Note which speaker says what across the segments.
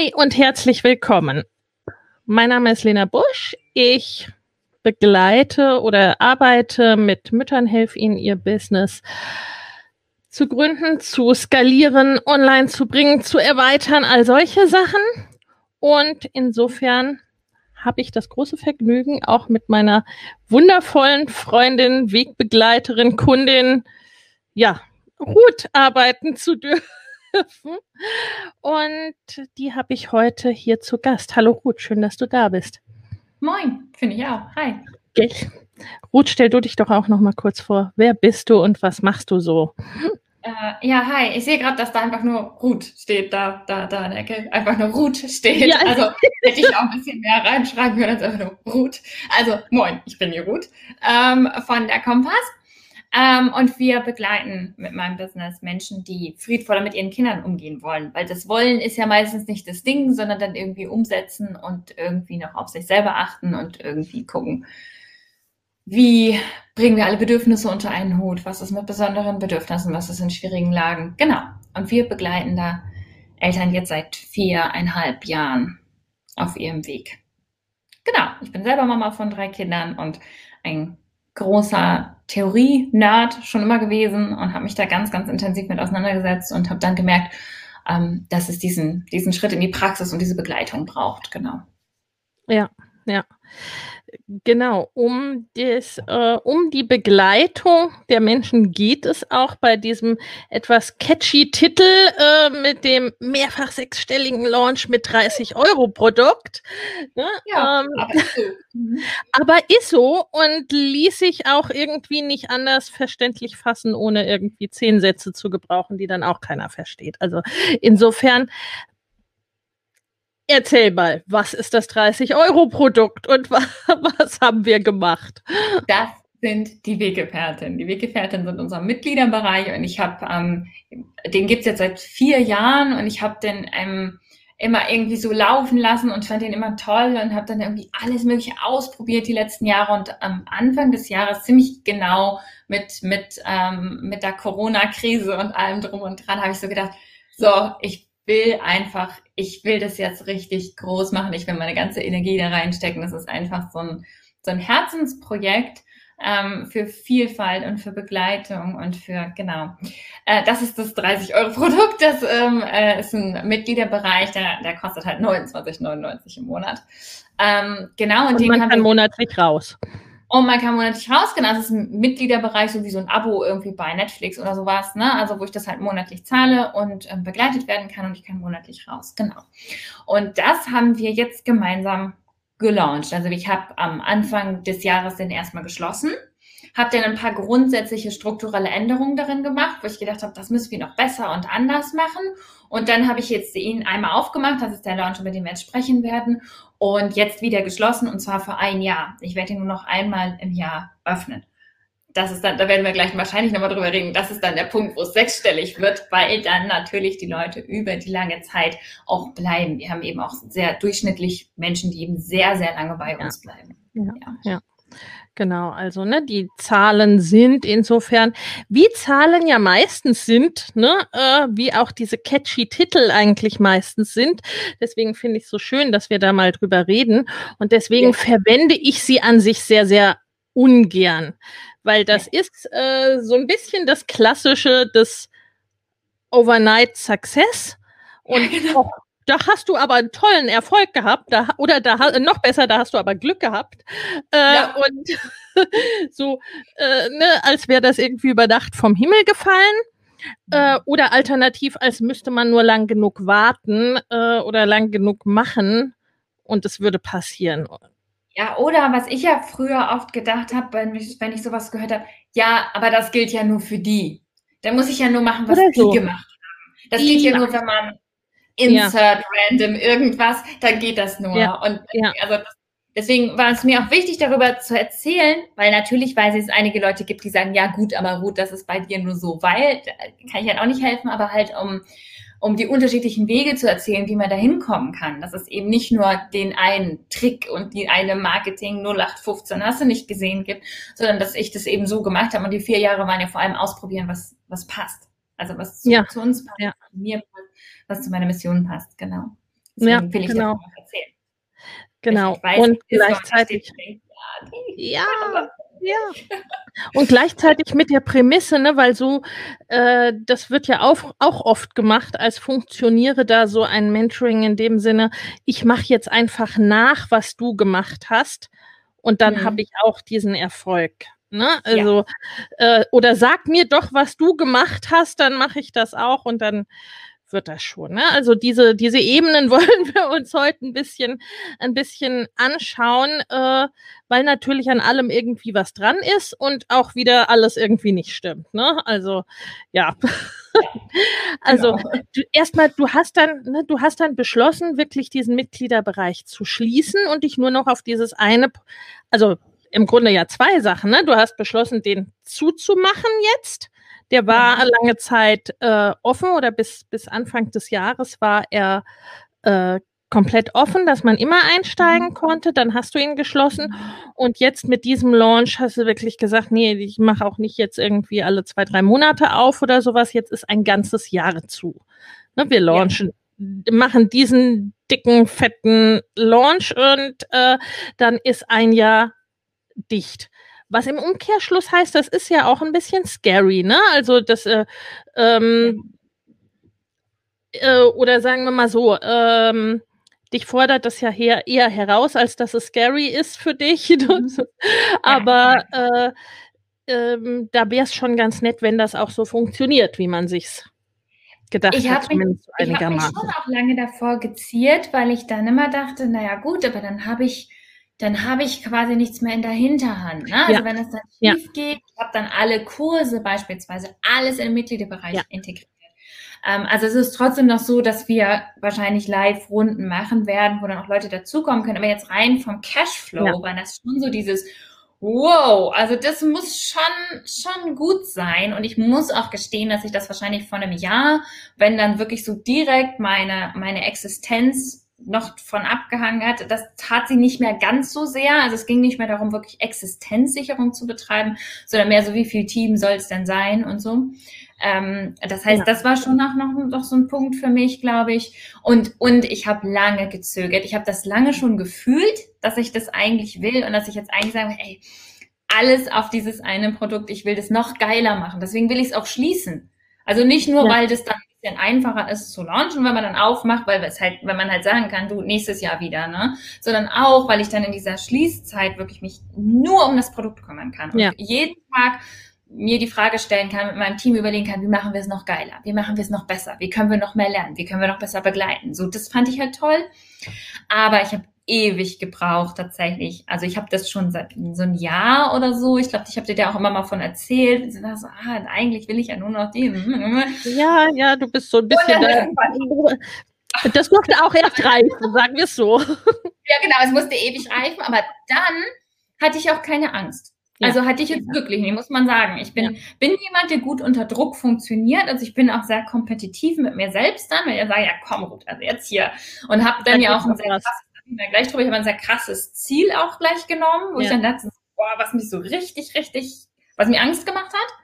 Speaker 1: Hi und herzlich willkommen. Mein Name ist Lena Busch. Ich begleite oder arbeite mit Müttern, helfe ihnen ihr Business zu gründen, zu skalieren, online zu bringen, zu erweitern, all solche Sachen. Und insofern habe ich das große Vergnügen, auch mit meiner wundervollen Freundin, Wegbegleiterin, Kundin, ja, Ruth arbeiten zu dürfen. Und die habe ich heute hier zu Gast. Hallo Ruth, schön, dass du da bist.
Speaker 2: Moin, finde ich auch. Hi.
Speaker 1: Okay. Ruth, stell du dich doch auch noch mal kurz vor. Wer bist du und was machst du so?
Speaker 2: Äh, ja, hi. Ich sehe gerade, dass da einfach nur Ruth steht, da, da, da in der Ecke. Einfach nur Ruth steht. Ja. Also hätte ich auch ein bisschen mehr reinschreiben können als einfach nur Ruth. Also, moin, ich bin die Ruth ähm, von der Kompass. Ähm, und wir begleiten mit meinem Business Menschen, die friedvoller mit ihren Kindern umgehen wollen. Weil das Wollen ist ja meistens nicht das Ding, sondern dann irgendwie umsetzen und irgendwie noch auf sich selber achten und irgendwie gucken, wie bringen wir alle Bedürfnisse unter einen Hut? Was ist mit besonderen Bedürfnissen? Was ist in schwierigen Lagen? Genau. Und wir begleiten da Eltern jetzt seit viereinhalb Jahren auf ihrem Weg. Genau. Ich bin selber Mama von drei Kindern und ein großer Theorie-Nerd schon immer gewesen und habe mich da ganz, ganz intensiv mit auseinandergesetzt und habe dann gemerkt, ähm, dass es diesen, diesen Schritt in die Praxis und diese Begleitung braucht. Genau.
Speaker 1: Ja, ja. Genau, um, das, äh, um die Begleitung der Menschen geht es auch bei diesem etwas catchy Titel äh, mit dem mehrfach sechsstelligen Launch mit 30 Euro Produkt. Ne? Ja, ähm, aber, ist so. Aber ist so und ließ sich auch irgendwie nicht anders verständlich fassen, ohne irgendwie zehn Sätze zu gebrauchen, die dann auch keiner versteht. Also insofern Erzähl mal, was ist das 30-Euro-Produkt und was, was haben wir gemacht?
Speaker 2: Das sind die Weggefährten. Die Weggefährten sind unser Mitgliederbereich und ich habe, ähm, den gibt's jetzt seit vier Jahren und ich habe den ähm, immer irgendwie so laufen lassen und fand den immer toll und habe dann irgendwie alles Mögliche ausprobiert die letzten Jahre und am Anfang des Jahres ziemlich genau mit mit ähm, mit der Corona-Krise und allem drum und dran habe ich so gedacht, so ich will einfach, ich will das jetzt richtig groß machen. Ich will meine ganze Energie da reinstecken. Das ist einfach so ein, so ein Herzensprojekt ähm, für Vielfalt und für Begleitung und für, genau. Äh, das ist das 30-Euro-Produkt. Das ähm, äh, ist ein Mitgliederbereich, der, der kostet halt 29,99 im Monat.
Speaker 1: Ähm, genau, und, und den man kann, kann monatlich raus.
Speaker 2: Und man kann monatlich rausgehen. Also es ist ein Mitgliederbereich, so wie so ein Abo irgendwie bei Netflix oder sowas, ne? Also wo ich das halt monatlich zahle und ähm, begleitet werden kann und ich kann monatlich raus. Genau. Und das haben wir jetzt gemeinsam gelauncht. Also ich habe am Anfang des Jahres den erstmal geschlossen habe dann ein paar grundsätzliche strukturelle Änderungen darin gemacht, wo ich gedacht habe, das müssen wir noch besser und anders machen. Und dann habe ich jetzt ihn einmal aufgemacht, das ist der Launch, über den wir jetzt sprechen werden, und jetzt wieder geschlossen und zwar für ein Jahr. Ich werde ihn nur noch einmal im Jahr öffnen. Das ist dann, da werden wir gleich wahrscheinlich nochmal drüber reden. Das ist dann der Punkt, wo es sechsstellig wird, weil dann natürlich die Leute über die lange Zeit auch bleiben. Wir haben eben auch sehr durchschnittlich Menschen, die eben sehr, sehr lange bei uns bleiben.
Speaker 1: ja. ja. ja. Genau, also ne, die Zahlen sind insofern, wie Zahlen ja meistens sind, ne, äh, wie auch diese catchy Titel eigentlich meistens sind. Deswegen finde ich es so schön, dass wir da mal drüber reden. Und deswegen ja. verwende ich sie an sich sehr, sehr ungern, weil das ja. ist äh, so ein bisschen das Klassische des Overnight Success. Und ja, genau. Da hast du aber einen tollen Erfolg gehabt, da, oder da noch besser, da hast du aber Glück gehabt. Äh, ja. Und so, äh, ne, als wäre das irgendwie über Nacht vom Himmel gefallen. Äh, oder alternativ, als müsste man nur lang genug warten äh, oder lang genug machen und es würde passieren.
Speaker 2: Ja, oder was ich ja früher oft gedacht habe, wenn ich, wenn ich sowas gehört habe, ja, aber das gilt ja nur für die. Dann muss ich ja nur machen, was so. die gemacht haben. Das die geht ja nur, wenn man insert ja. random irgendwas, dann geht das nur. Ja. Und ja. also das, deswegen war es mir auch wichtig, darüber zu erzählen, weil natürlich weiß ich, es einige Leute gibt, die sagen, ja gut, aber gut, das ist bei dir nur so, weil kann ich halt auch nicht helfen, aber halt um um die unterschiedlichen Wege zu erzählen, wie man da hinkommen kann. Dass es eben nicht nur den einen Trick und die eine Marketing 0815 hast du nicht gesehen gibt, sondern dass ich das eben so gemacht habe. Und die vier Jahre waren ja vor allem ausprobieren, was, was passt. Also was zu, ja. zu uns passt, ja. mir passt, was zu meiner Mission passt, genau.
Speaker 1: Deswegen ja, will ich genau. das noch erzählen. Genau. Weiß, und gleichzeitig. Ja, ja. Und gleichzeitig mit der Prämisse, ne, weil so, äh, das wird ja auch, auch oft gemacht, als funktioniere da so ein Mentoring in dem Sinne, ich mache jetzt einfach nach, was du gemacht hast und dann mhm. habe ich auch diesen Erfolg. Ne? Also, ja. äh, oder sag mir doch, was du gemacht hast, dann mache ich das auch und dann wird das schon. Ne? Also diese, diese Ebenen wollen wir uns heute ein bisschen, ein bisschen anschauen, äh, weil natürlich an allem irgendwie was dran ist und auch wieder alles irgendwie nicht stimmt. Ne? Also ja. also genau. erstmal, du hast dann, ne, du hast dann beschlossen, wirklich diesen Mitgliederbereich zu schließen und dich nur noch auf dieses eine, also im Grunde ja zwei Sachen. Ne? Du hast beschlossen, den zuzumachen jetzt der war lange Zeit äh, offen oder bis, bis Anfang des Jahres war er äh, komplett offen, dass man immer einsteigen mhm. konnte. Dann hast du ihn geschlossen. Und jetzt mit diesem Launch hast du wirklich gesagt, nee, ich mache auch nicht jetzt irgendwie alle zwei, drei Monate auf oder sowas. Jetzt ist ein ganzes Jahr zu. Ne, wir launchen, ja. machen diesen dicken, fetten Launch und äh, dann ist ein Jahr dicht. Was im Umkehrschluss heißt, das ist ja auch ein bisschen scary, ne? Also das, äh, ähm, äh, oder sagen wir mal so, ähm, dich fordert das ja her, eher heraus, als dass es scary ist für dich. Mhm. Aber äh, ähm, da wäre es schon ganz nett, wenn das auch so funktioniert, wie man sich's gedacht
Speaker 2: ich
Speaker 1: hat,
Speaker 2: zumindest mich, Ich habe mich schon auch lange davor geziert, weil ich dann immer dachte, naja gut, aber dann habe ich dann habe ich quasi nichts mehr in der Hinterhand. Ne? Also ja. wenn es dann schief ja. geht, ich habe dann alle Kurse beispielsweise, alles im Mitgliederbereich ja. integriert. Ähm, also es ist trotzdem noch so, dass wir wahrscheinlich Live-Runden machen werden, wo dann auch Leute dazukommen können. Aber jetzt rein vom Cashflow, ja. weil das schon so dieses Wow, also das muss schon, schon gut sein. Und ich muss auch gestehen, dass ich das wahrscheinlich vor einem Jahr, wenn dann wirklich so direkt meine, meine Existenz noch von abgehangen hat, das tat sie nicht mehr ganz so sehr. Also es ging nicht mehr darum, wirklich Existenzsicherung zu betreiben, sondern mehr so, wie viel Team soll es denn sein und so. Ähm, das heißt, ja. das war schon noch, noch, noch so ein Punkt für mich, glaube ich. Und, und ich habe lange gezögert. Ich habe das lange schon gefühlt, dass ich das eigentlich will und dass ich jetzt eigentlich sage, ey, alles auf dieses eine Produkt, ich will das noch geiler machen. Deswegen will ich es auch schließen. Also nicht nur, ja. weil das dann bisschen einfacher ist zu launchen, wenn man dann aufmacht, weil es halt, wenn man halt sagen kann, du nächstes Jahr wieder, ne? Sondern auch, weil ich dann in dieser Schließzeit wirklich mich nur um das Produkt kümmern kann. Und ja. jeden Tag mir die Frage stellen kann, mit meinem Team überlegen kann, wie machen wir es noch geiler? Wie machen wir es noch besser? Wie können wir noch mehr lernen? Wie können wir noch besser begleiten? So, das fand ich halt toll. Aber ich habe ewig gebraucht tatsächlich. Also ich habe das schon seit so ein Jahr oder so. Ich glaube, ich habe dir da auch immer mal von erzählt. So, ah, eigentlich will ich ja nur noch die.
Speaker 1: Ja, ja, du bist so ein bisschen. Da, das musste auch erst reifen, sagen wir es so.
Speaker 2: Ja, genau, es musste ewig reifen, aber dann hatte ich auch keine Angst. Also hatte ich jetzt ja. wirklich nicht, muss man sagen. Ich bin, ja. bin jemand, der gut unter Druck funktioniert. Also ich bin auch sehr kompetitiv mit mir selbst dann, weil ich sage, ja komm, gut, also jetzt hier. Und habe dann ja auch ein sehr krasses wir gleich drüber. Ich habe ein sehr krasses Ziel auch gleich genommen, wo ja. ich dann dachte, boah, was mich so richtig, richtig, was mir Angst gemacht hat.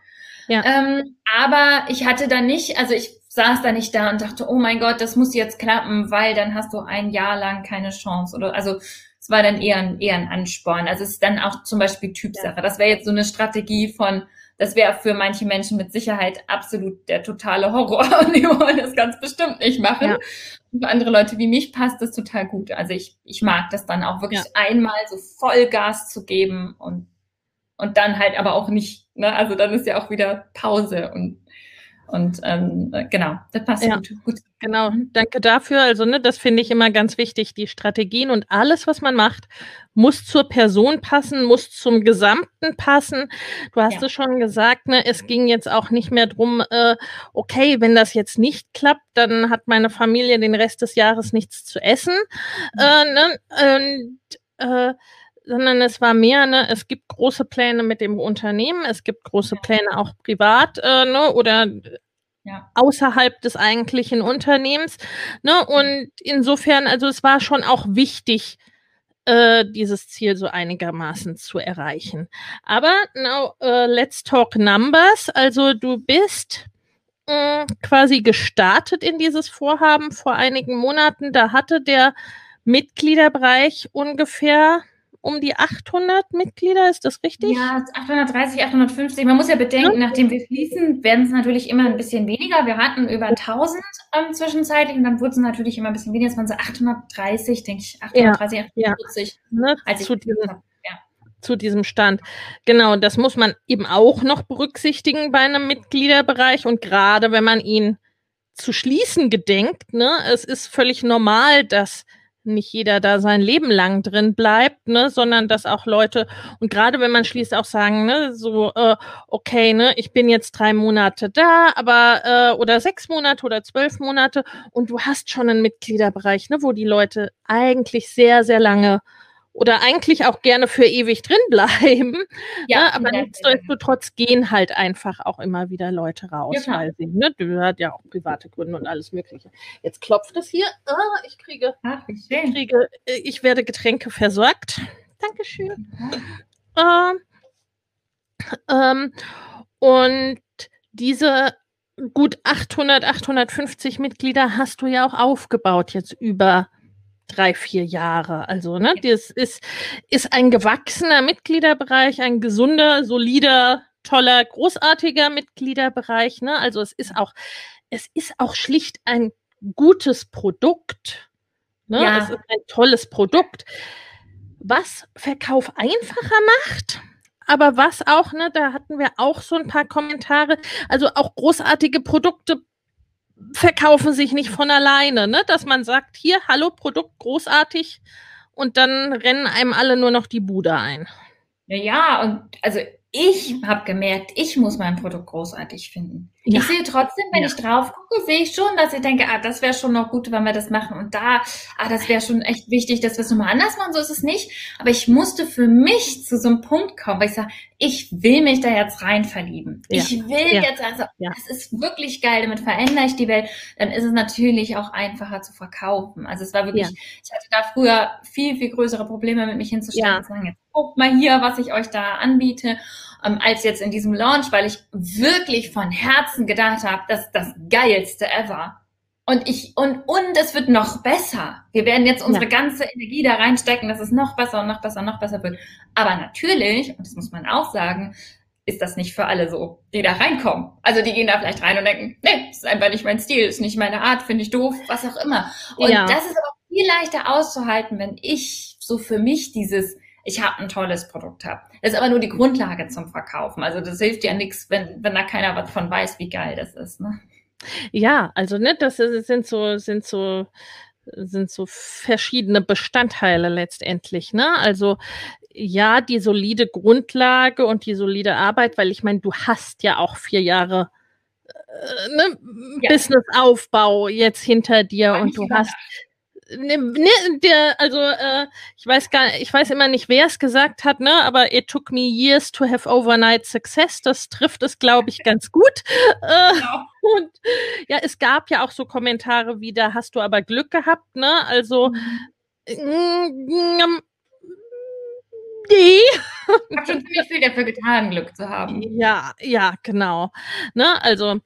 Speaker 2: Ja. Ähm, aber ich hatte da nicht, also ich saß da nicht da und dachte, oh mein Gott, das muss jetzt klappen, weil dann hast du ein Jahr lang keine Chance oder also es war dann eher ein, eher ein Ansporn. Also es ist dann auch zum Beispiel Typsache. Das wäre jetzt so eine Strategie von, das wäre für manche Menschen mit Sicherheit absolut der totale Horror und die wollen das ganz bestimmt nicht machen. Ja. Und für andere Leute wie mich passt das total gut. Also ich, ich mag das dann auch wirklich ja. einmal so Vollgas zu geben und, und dann halt aber auch nicht, ne? Also dann ist ja auch wieder Pause und und ähm, genau, das passt ja, gut, gut.
Speaker 1: Genau, danke dafür. Also, ne, das finde ich immer ganz wichtig. Die Strategien und alles, was man macht, muss zur Person passen, muss zum Gesamten passen. Du hast ja. es schon gesagt, ne, es ging jetzt auch nicht mehr drum, äh, okay, wenn das jetzt nicht klappt, dann hat meine Familie den Rest des Jahres nichts zu essen. Mhm. Äh, ne, und, äh, sondern es war mehr, ne, es gibt große Pläne mit dem Unternehmen, es gibt große Pläne auch privat, äh, ne, oder ja. außerhalb des eigentlichen Unternehmens, ne, und insofern, also es war schon auch wichtig, äh, dieses Ziel so einigermaßen zu erreichen. Aber now, uh, let's talk numbers. Also du bist mh, mm, quasi gestartet in dieses Vorhaben vor einigen Monaten. Da hatte der Mitgliederbereich ungefähr um die 800 Mitglieder, ist das richtig?
Speaker 2: Ja, 830, 850. Man muss ja bedenken, ja. nachdem wir schließen, werden es natürlich immer ein bisschen weniger. Wir hatten über 1000 ähm, zwischenzeitlich und dann wurden es natürlich immer ein bisschen weniger. Es waren so 830, denke ich, 830, ja. 840. Ja. Ne?
Speaker 1: Als zu, diesem, ja. zu diesem Stand. Genau, das muss man eben auch noch berücksichtigen bei einem Mitgliederbereich und gerade wenn man ihn zu schließen gedenkt, ne, es ist völlig normal, dass nicht jeder da sein Leben lang drin bleibt, ne, sondern dass auch Leute und gerade wenn man schließt auch sagen, ne, so äh, okay, ne, ich bin jetzt drei Monate da, aber äh, oder sechs Monate oder zwölf Monate und du hast schon einen Mitgliederbereich, ne, wo die Leute eigentlich sehr sehr lange oder eigentlich auch gerne für ewig drin bleiben. Ja, ne? aber nichtsdestotrotz gehen halt einfach auch immer wieder Leute raus, ja, weil sie, ne, du hat ja auch private Gründe und alles Mögliche. Jetzt klopft es hier. Ah, ich kriege, Ach, ich kriege, äh, ich werde Getränke versorgt. Dankeschön. Ähm, ähm, und diese gut 800, 850 Mitglieder hast du ja auch aufgebaut jetzt über drei, vier Jahre. Also, ne, das ist, ist ein gewachsener Mitgliederbereich, ein gesunder, solider, toller, großartiger Mitgliederbereich. Ne? Also es ist auch, es ist auch schlicht ein gutes Produkt. Ne? Ja. Es ist ein tolles Produkt, was Verkauf einfacher macht. Aber was auch, ne, da hatten wir auch so ein paar Kommentare. Also auch großartige Produkte verkaufen sich nicht von alleine, ne? Dass man sagt, hier, hallo, Produkt großartig und dann rennen einem alle nur noch die Bude ein.
Speaker 2: Ja, und also ich habe gemerkt, ich muss mein Produkt großartig finden. Ja. Ich sehe trotzdem, wenn ja. ich drauf gucke, sehe ich schon, dass ich denke, ah, das wäre schon noch gut, wenn wir das machen. Und da, ah, das wäre schon echt wichtig, dass wir es nochmal anders machen. So ist es nicht. Aber ich musste für mich zu so einem Punkt kommen, weil ich sage, ich will mich da jetzt rein verlieben. Ja. Ich will jetzt, also, das ist wirklich geil, damit verändere ich die Welt. Dann ist es natürlich auch einfacher zu verkaufen. Also es war wirklich, ich hatte da früher viel, viel größere Probleme mit mich hinzustellen und zu sagen, jetzt guckt mal hier, was ich euch da anbiete ähm, als jetzt in diesem Launch, weil ich wirklich von Herzen gedacht habe, das ist das geilste ever. Und ich, und, und es wird noch besser. Wir werden jetzt unsere ja. ganze Energie da reinstecken, dass es noch besser und noch besser und noch besser wird. Aber natürlich, und das muss man auch sagen, ist das nicht für alle so, die da reinkommen. Also die gehen da vielleicht rein und denken, nee, das ist einfach nicht mein Stil, ist nicht meine Art, finde ich doof, was auch immer. Und ja. das ist aber viel leichter auszuhalten, wenn ich so für mich dieses, ich habe ein tolles Produkt habe. Das ist aber nur die Grundlage zum Verkaufen. Also das hilft ja nichts, wenn, wenn da keiner was von weiß, wie geil das ist. Ne?
Speaker 1: Ja, also ne, das sind so, sind so, sind so verschiedene Bestandteile letztendlich. Ne? Also ja, die solide Grundlage und die solide Arbeit, weil ich meine, du hast ja auch vier Jahre äh, ne, ja. Businessaufbau jetzt hinter dir und du hast ne, ne, der, also äh, ich weiß gar, ich weiß immer nicht, wer es gesagt hat, ne, aber it took me years to have overnight success. Das trifft es, glaube ich, ganz gut. Äh, genau. Und ja, es gab ja auch so Kommentare wie, da hast du aber Glück gehabt, ne? Also mm,
Speaker 2: Nee. Ich habe schon ziemlich viel dafür getan, Glück zu haben.
Speaker 1: Ja, ja, genau. Ne, also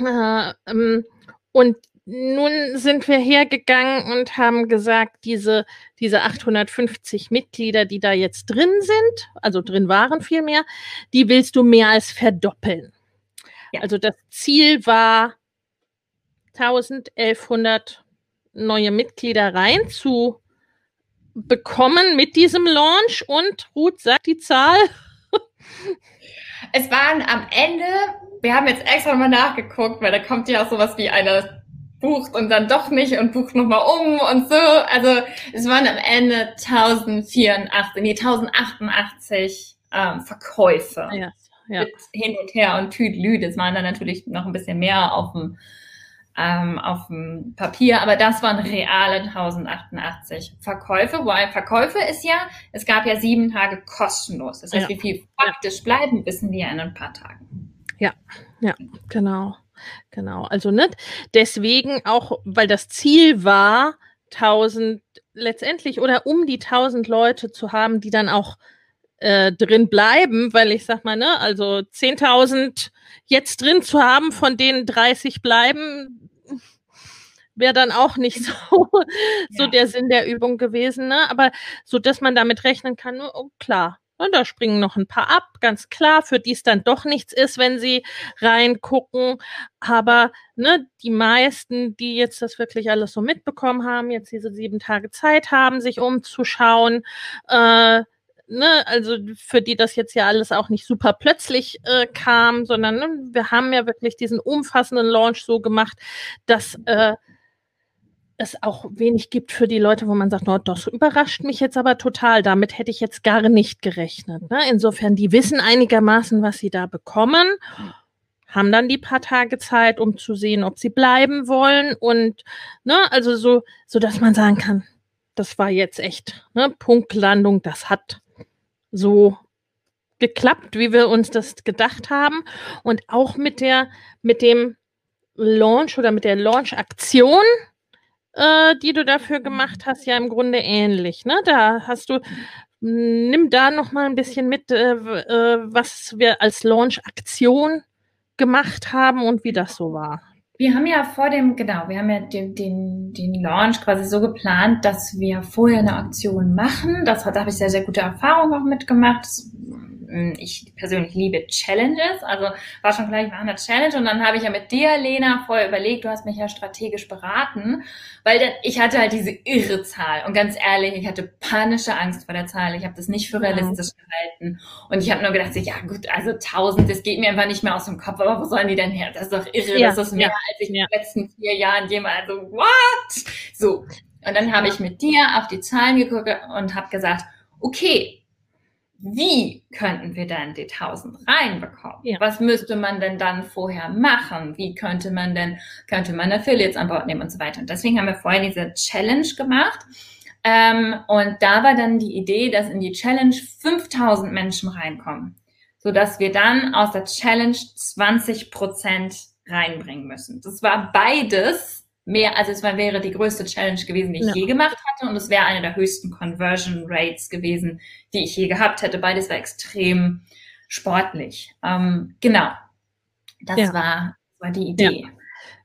Speaker 1: äh, ähm, und nun sind wir hergegangen und haben gesagt, diese, diese 850 Mitglieder, die da jetzt drin sind, also drin waren vielmehr, die willst du mehr als verdoppeln. Ja. Also das Ziel war 1100 neue Mitglieder rein zu bekommen mit diesem Launch und Ruth sagt die Zahl.
Speaker 2: es waren am Ende, wir haben jetzt extra mal nachgeguckt, weil da kommt ja auch sowas wie eine bucht und dann doch nicht und bucht nochmal um und so. Also es waren am Ende 1084, nee, 1088 ähm, Verkäufe. Ja, ja. Mit hin und her und Tüdelü. Das waren dann natürlich noch ein bisschen mehr auf dem, ähm, auf dem Papier, aber das waren reale 1088 Verkäufe. Wobei Verkäufe ist ja, es gab ja sieben Tage kostenlos. Das heißt, ja. wie viel faktisch bleiben, wissen wir in ein paar Tagen.
Speaker 1: Ja, ja, genau. Genau, also nicht deswegen auch, weil das Ziel war, 1000 letztendlich oder um die 1000 Leute zu haben, die dann auch äh, drin bleiben, weil ich sag mal, ne, also 10.000 jetzt drin zu haben, von denen 30 bleiben, wäre dann auch nicht so, so ja. der Sinn der Übung gewesen, ne? Aber so, dass man damit rechnen kann, oh, klar, und da springen noch ein paar ab, ganz klar, für die es dann doch nichts ist, wenn sie reingucken. Aber ne, die meisten, die jetzt das wirklich alles so mitbekommen haben, jetzt diese sieben Tage Zeit haben, sich umzuschauen, äh, ne, also für die das jetzt ja alles auch nicht super plötzlich äh, kam, sondern ne, wir haben ja wirklich diesen umfassenden Launch so gemacht, dass äh, es auch wenig gibt für die Leute, wo man sagt, no, das überrascht mich jetzt aber total. Damit hätte ich jetzt gar nicht gerechnet. Ne? Insofern, die wissen einigermaßen, was sie da bekommen, haben dann die paar Tage Zeit, um zu sehen, ob sie bleiben wollen und ne, also so, so dass man sagen kann, das war jetzt echt ne, Punktlandung, das hat so geklappt, wie wir uns das gedacht haben und auch mit der mit dem Launch oder mit der Launch-Aktion äh, die du dafür gemacht hast, ja im Grunde ähnlich. Ne? Da hast du, nimm da noch mal ein bisschen mit, äh, äh, was wir als Launch-Aktion gemacht haben und wie das so war.
Speaker 2: Wir haben ja vor dem, genau, wir haben ja den, den, den Launch quasi so geplant, dass wir vorher eine Aktion machen. Das, da habe ich sehr, sehr gute Erfahrungen auch mitgemacht. Das ich persönlich liebe Challenges. Also war schon gleich mal eine Challenge und dann habe ich ja mit dir, Lena, vorher überlegt, du hast mich ja strategisch beraten, weil dann, ich hatte halt diese irre Zahl und ganz ehrlich, ich hatte panische Angst vor der Zahl. Ich habe das nicht für realistisch ja. gehalten und ich habe nur gedacht, ja gut, also 1000, das geht mir einfach nicht mehr aus dem Kopf, aber wo sollen die denn her? Das ist doch irre, ja. das ist mehr, ja. als ich in den letzten vier Jahren jemals, so what? So. Und dann habe ich mit dir auf die Zahlen geguckt und habe gesagt, okay, wie könnten wir denn die 1000 reinbekommen? Ja. Was müsste man denn dann vorher machen? Wie könnte man denn, könnte man Affiliates an Bord nehmen und so weiter? Und deswegen haben wir vorher diese Challenge gemacht. Ähm, und da war dann die Idee, dass in die Challenge 5000 Menschen reinkommen, sodass wir dann aus der Challenge 20 Prozent reinbringen müssen. Das war beides mehr, also es war, wäre die größte Challenge gewesen, die ich ja. je gemacht hatte und es wäre eine der höchsten Conversion Rates gewesen, die ich je gehabt hätte. Beides war extrem sportlich. Ähm, genau. Das ja. war, war die Idee.
Speaker 1: Ja.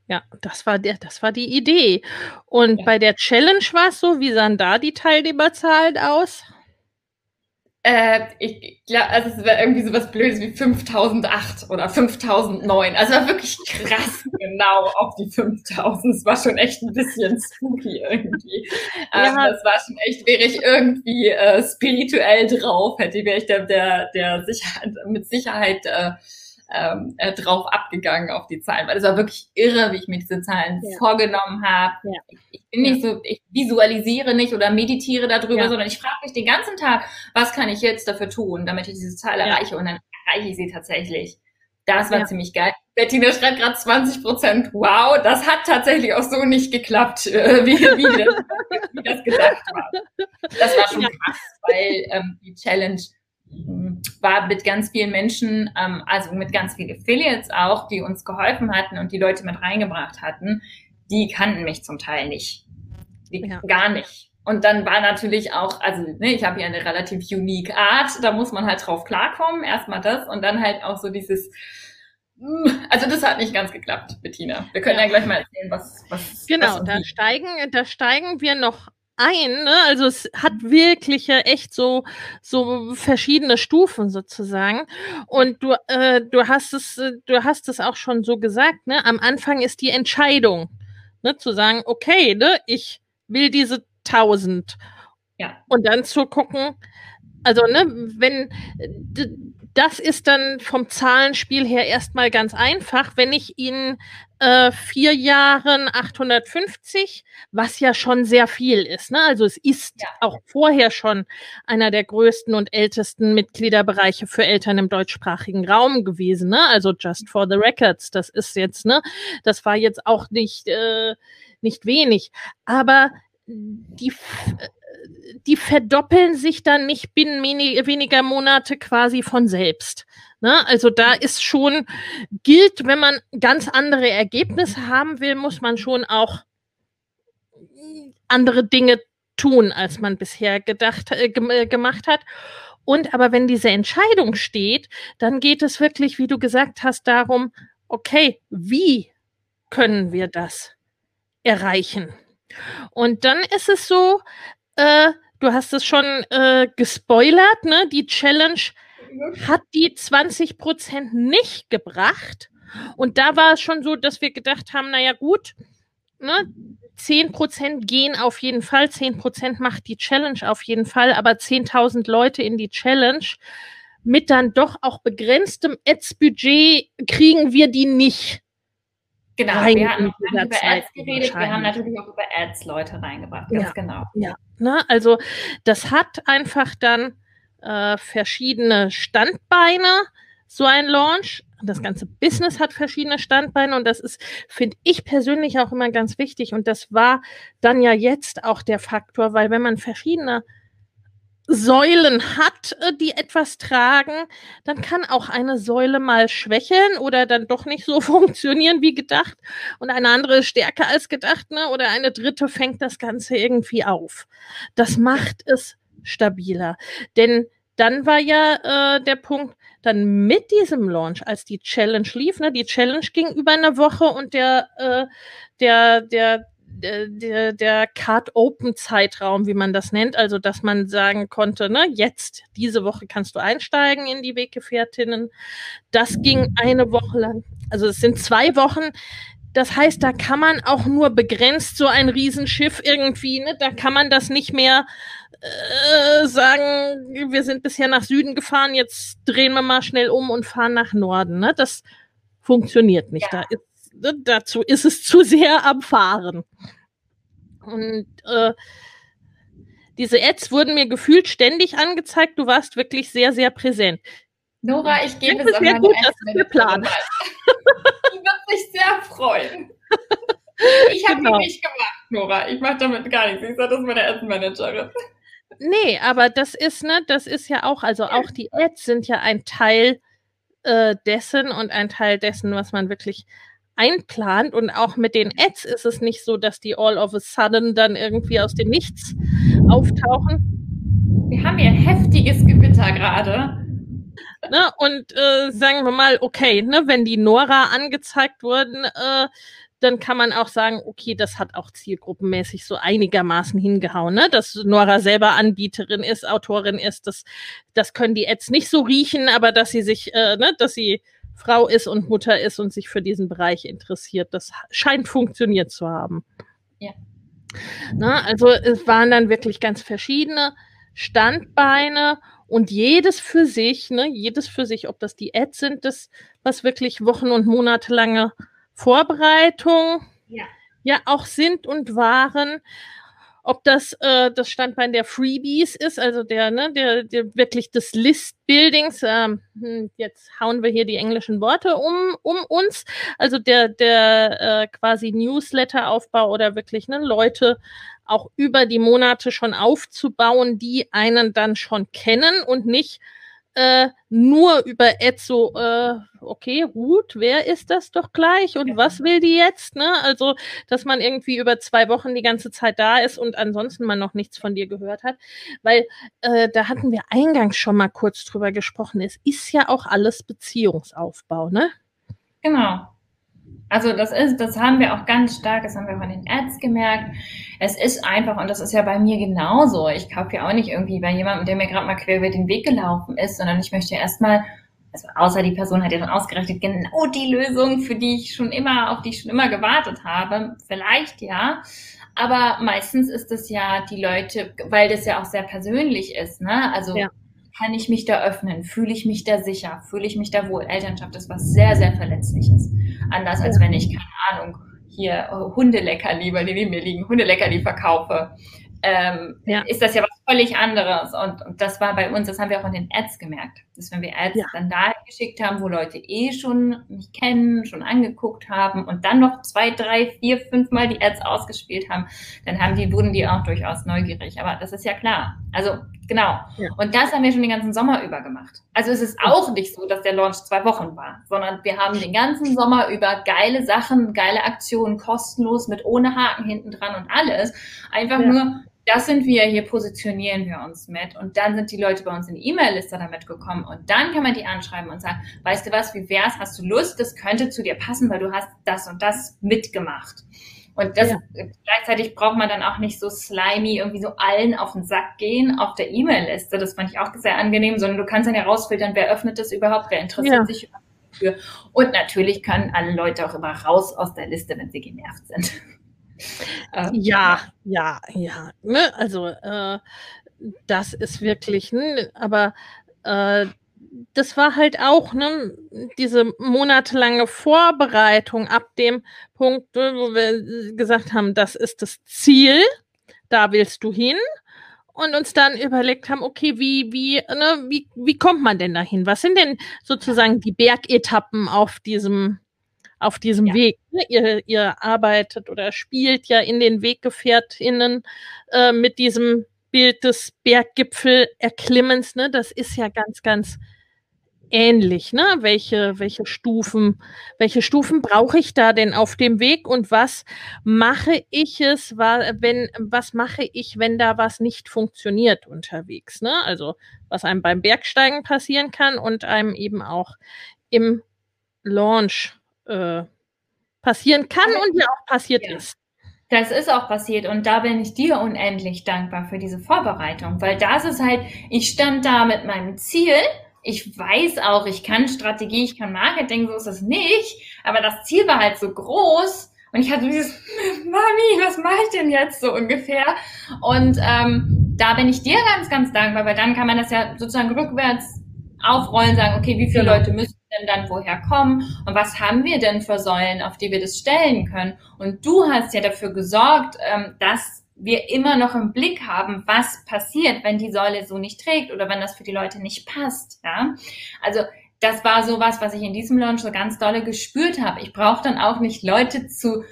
Speaker 1: Ja, das war der, das war die Idee. Und bei der Challenge war es so, wie sahen da die Teilnehmerzahlen aus?
Speaker 2: Äh, ich glaube, also es war irgendwie sowas Blödes wie 5008 oder 5009. Also war wirklich krass genau auf die 5000. Es war schon echt ein bisschen spooky irgendwie. Ja. Ähm, das war schon echt, wäre ich irgendwie äh, spirituell drauf, hätte wäre ich der, der, der Sicherheit, mit Sicherheit äh, ähm, äh, drauf abgegangen auf die Zahlen, weil es war wirklich irre, wie ich mir diese Zahlen ja. vorgenommen habe. Ja. Ich, ich, bin nicht so, ich visualisiere nicht oder meditiere darüber, sondern ich frage mich den ganzen Tag, was kann ich jetzt dafür tun, damit ich diese Zahl erreiche und dann erreiche ich sie tatsächlich. Das war ziemlich geil. Bettina schreibt gerade 20 Prozent. Wow, das hat tatsächlich auch so nicht geklappt, äh, wie, wie, das, wie das gedacht war. Das war schon krass, weil ähm, die Challenge war mit ganz vielen Menschen, ähm, also mit ganz vielen Affiliates auch, die uns geholfen hatten und die Leute mit reingebracht hatten, die kannten mich zum Teil nicht. Die, ja. Gar nicht. Und dann war natürlich auch, also ne, ich habe ja eine relativ unique Art, da muss man halt drauf klarkommen, erstmal das und dann halt auch so dieses, also das hat nicht ganz geklappt, Bettina. Wir können ja, ja gleich mal erzählen, was was
Speaker 1: Genau,
Speaker 2: was
Speaker 1: da steigen da steigen wir noch ein, ne? Also es hat wirklich ja echt so so verschiedene Stufen sozusagen. Und du äh, du hast es äh, du hast es auch schon so gesagt, ne? Am Anfang ist die Entscheidung, ne? Zu sagen, okay, ne? Ich will diese 1000. Ja. Und dann zu gucken, also ne, wenn das ist dann vom Zahlenspiel her erstmal ganz einfach. Wenn ich Ihnen äh, vier Jahren 850, was ja schon sehr viel ist. Ne? Also es ist ja. auch vorher schon einer der größten und ältesten Mitgliederbereiche für Eltern im deutschsprachigen Raum gewesen. Ne? Also just for the records, das ist jetzt, ne, das war jetzt auch nicht äh, nicht wenig, aber die die verdoppeln sich dann nicht binnen weniger Monate quasi von selbst. Ne? Also da ist schon, gilt, wenn man ganz andere Ergebnisse haben will, muss man schon auch andere Dinge tun, als man bisher gedacht, äh, äh gemacht hat. Und aber wenn diese Entscheidung steht, dann geht es wirklich, wie du gesagt hast, darum, okay, wie können wir das erreichen? Und dann ist es so, äh, du hast es schon äh, gespoilert, ne? Die Challenge hat die 20 Prozent nicht gebracht. Und da war es schon so, dass wir gedacht haben, naja gut, ne, 10 Prozent gehen auf jeden Fall, 10 Prozent macht die Challenge auf jeden Fall, aber 10.000 Leute in die Challenge mit dann doch auch begrenztem Ads-Budget kriegen wir die nicht.
Speaker 2: Genau, wir hatten auch über Ads geredet, wir haben natürlich auch über Ads Leute reingebracht, ganz
Speaker 1: ja,
Speaker 2: genau.
Speaker 1: Ja, ne, also das hat einfach dann äh, verschiedene Standbeine, so ein Launch. Das ganze Business hat verschiedene Standbeine und das ist, finde ich persönlich auch immer ganz wichtig. Und das war dann ja jetzt auch der Faktor, weil wenn man verschiedene Säulen hat, äh, die etwas tragen, dann kann auch eine Säule mal schwächeln oder dann doch nicht so funktionieren wie gedacht und eine andere ist stärker als gedacht, ne? Oder eine dritte fängt das Ganze irgendwie auf. Das macht es stabiler. Denn dann war ja äh, der Punkt, dann mit diesem Launch, als die Challenge lief, ne, die Challenge ging über eine Woche und der, äh, der, der der, der Card Open Zeitraum, wie man das nennt, also dass man sagen konnte, ne, jetzt diese Woche kannst du einsteigen in die Weggefährtinnen. Das ging eine Woche lang. Also es sind zwei Wochen. Das heißt, da kann man auch nur begrenzt so ein Riesenschiff irgendwie, ne, da kann man das nicht mehr äh, sagen, wir sind bisher nach Süden gefahren, jetzt drehen wir mal schnell um und fahren nach Norden. Ne? Das funktioniert nicht. Ja. Da ist dazu ist es zu sehr am Fahren. Und äh, diese Ads wurden mir gefühlt ständig angezeigt. Du warst wirklich sehr, sehr präsent.
Speaker 2: Nora, ich gebe es
Speaker 1: an meine gut, das ist geplant.
Speaker 2: Die wird sich sehr freuen. Ich habe genau. die nicht gemacht, Nora. Ich mache damit gar nichts. Ich sage, das ist meine Ad-Managerin.
Speaker 1: Nee, aber das ist, ne, das ist ja auch, also auch die Ads sind ja ein Teil äh, dessen und ein Teil dessen, was man wirklich einplant. Und auch mit den Ads ist es nicht so, dass die all of a sudden dann irgendwie aus dem Nichts auftauchen.
Speaker 2: Wir haben hier heftiges Gewitter gerade.
Speaker 1: Ne, und äh, sagen wir mal, okay, ne, wenn die Nora angezeigt wurden, äh, dann kann man auch sagen, okay, das hat auch zielgruppenmäßig so einigermaßen hingehauen, ne? Dass Nora selber Anbieterin ist, Autorin ist, das, das können die Ads nicht so riechen, aber dass sie sich, äh, ne, dass sie Frau ist und Mutter ist und sich für diesen Bereich interessiert. Das scheint funktioniert zu haben. Ja. Na, also es waren dann wirklich ganz verschiedene Standbeine und jedes für sich, ne, jedes für sich, ob das die Ads sind, das, was wirklich Wochen und monatelange Vorbereitung ja. ja auch sind und waren ob das äh, das Standbein der Freebies ist, also der, ne, der, der wirklich des List-Buildings. Ähm, hm, jetzt hauen wir hier die englischen Worte um, um uns. Also der, der äh, quasi Newsletter-Aufbau oder wirklich ne, Leute auch über die Monate schon aufzubauen, die einen dann schon kennen und nicht äh, nur über Ed so, äh, okay, Ruth, wer ist das doch gleich und ja. was will die jetzt? Ne? Also, dass man irgendwie über zwei Wochen die ganze Zeit da ist und ansonsten man noch nichts von dir gehört hat. Weil äh, da hatten wir eingangs schon mal kurz drüber gesprochen. Es ist ja auch alles Beziehungsaufbau, ne?
Speaker 2: Genau. Also das ist, das haben wir auch ganz stark, das haben wir auch an den Ads gemerkt. Es ist einfach, und das ist ja bei mir genauso. Ich kaufe ja auch nicht irgendwie bei jemandem, der mir gerade mal quer über den Weg gelaufen ist, sondern ich möchte erstmal, also außer die Person hat ja dann ausgerechnet genau die Lösung, für die ich schon immer, auf die ich schon immer gewartet habe. Vielleicht ja. Aber meistens ist es ja die Leute, weil das ja auch sehr persönlich ist, ne? Also ja kann ich mich da öffnen? Fühle ich mich da sicher? Fühle ich mich da wohl? Elternschaft ist was sehr, sehr Verletzliches. Anders als wenn ich, keine Ahnung, hier Hundeleckerli, bei denen mir liegen, Hundeleckerli verkaufe ähm, ja. ist das ja was völlig anderes. Und, und das war bei uns, das haben wir auch in den Ads gemerkt, dass wenn wir Ads ja. dann da geschickt haben, wo Leute eh schon mich kennen, schon angeguckt haben und dann noch zwei, drei, vier, fünf Mal die Ads ausgespielt haben, dann haben die, wurden die auch durchaus neugierig. Aber das ist ja klar. Also genau. Ja. Und das haben wir schon den ganzen Sommer über gemacht. Also es ist auch nicht so, dass der Launch zwei Wochen war, sondern wir haben den ganzen Sommer über geile Sachen, geile Aktionen, kostenlos, mit ohne Haken hinten dran und alles. Einfach nur das sind wir, hier positionieren wir uns mit. Und dann sind die Leute bei uns in die E-Mail-Liste damit gekommen. Und dann kann man die anschreiben und sagen, weißt du was, wie wär's, hast du Lust, das könnte zu dir passen, weil du hast das und das mitgemacht. Und das ja. gleichzeitig braucht man dann auch nicht so slimy irgendwie so allen auf den Sack gehen auf der E-Mail-Liste. Das fand ich auch sehr angenehm, sondern du kannst dann herausfiltern, wer öffnet das überhaupt, wer interessiert ja. sich dafür. Und natürlich können alle Leute auch immer raus aus der Liste, wenn sie genervt sind.
Speaker 1: Äh, ja, ja, ja. Ne? Also äh, das ist wirklich, ne? aber äh, das war halt auch ne, diese monatelange Vorbereitung ab dem Punkt, wo wir gesagt haben, das ist das Ziel, da willst du hin und uns dann überlegt haben, okay, wie, wie, ne, wie, wie kommt man denn dahin? Was sind denn sozusagen die Bergetappen auf diesem auf diesem ja. Weg. Ne? Ihr, ihr arbeitet oder spielt ja in den WeggefährtInnen äh, mit diesem Bild des Berggipfel-Erklimmens. Ne? Das ist ja ganz, ganz ähnlich, ne? Welche, welche Stufen, welche Stufen brauche ich da denn auf dem Weg und was mache ich es, wenn, was mache ich, wenn da was nicht funktioniert unterwegs, ne? Also, was einem beim Bergsteigen passieren kann und einem eben auch im Launch äh, passieren kann Aber und ja auch passiert ja. ist.
Speaker 2: Das ist auch passiert und da bin ich dir unendlich dankbar für diese Vorbereitung, weil das ist halt, ich stand da mit meinem Ziel. Ich weiß auch, ich kann Strategie, ich kann Marketing, so ist es nicht, aber das Ziel war halt so groß und ich hatte dieses, Mami, was mache ich denn jetzt so ungefähr? Und ähm, da bin ich dir ganz, ganz dankbar, weil dann kann man das ja sozusagen rückwärts aufrollen, sagen, okay, wie viele genau. Leute müssen denn dann woher kommen und was haben wir denn für Säulen, auf die wir das stellen können? Und du hast ja dafür gesorgt, ähm, dass wir immer noch im Blick haben, was passiert, wenn die Säule so nicht trägt oder wenn das für die Leute nicht passt. Ja? Also das war sowas, was ich in diesem Launch so ganz dolle gespürt habe. Ich brauche dann auch nicht Leute zu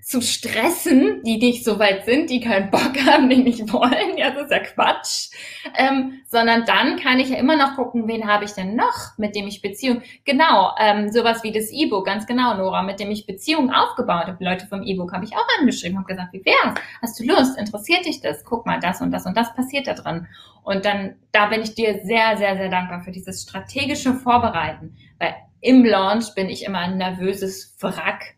Speaker 2: zu stressen, die nicht so weit sind, die keinen Bock haben, die nicht wollen, ja, das ist ja Quatsch, ähm, sondern dann kann ich ja immer noch gucken, wen habe ich denn noch, mit dem ich Beziehung, genau, ähm, sowas wie das E-Book, ganz genau, Nora, mit dem ich Beziehungen aufgebaut habe. Leute vom E-Book habe ich auch angeschrieben, habe gesagt, wie wär's? Hast du Lust? Interessiert dich das? Guck mal, das und das und das passiert da drin. Und dann, da bin ich dir sehr, sehr, sehr dankbar für dieses strategische Vorbereiten, weil im Launch bin ich immer ein nervöses Wrack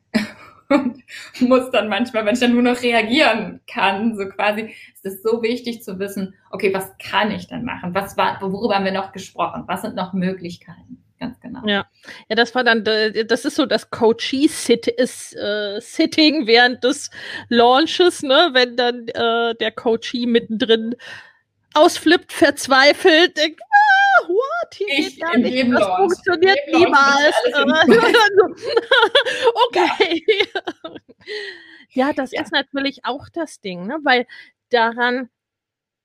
Speaker 2: und muss dann manchmal, wenn ich dann nur noch reagieren kann, so quasi, ist es so wichtig zu wissen, okay, was kann ich denn machen? Was war, worüber haben wir noch gesprochen? Was sind noch Möglichkeiten? Ganz genau.
Speaker 1: Ja, ja, das war dann, das ist so das Coachee-Sitting äh, während des Launches, ne, wenn dann äh, der Coachee mittendrin ausflippt, verzweifelt, denkt? Hier ich geht gar nicht. Das Launch. funktioniert niemals. okay. ja, das ja. ist natürlich auch das Ding, ne? weil daran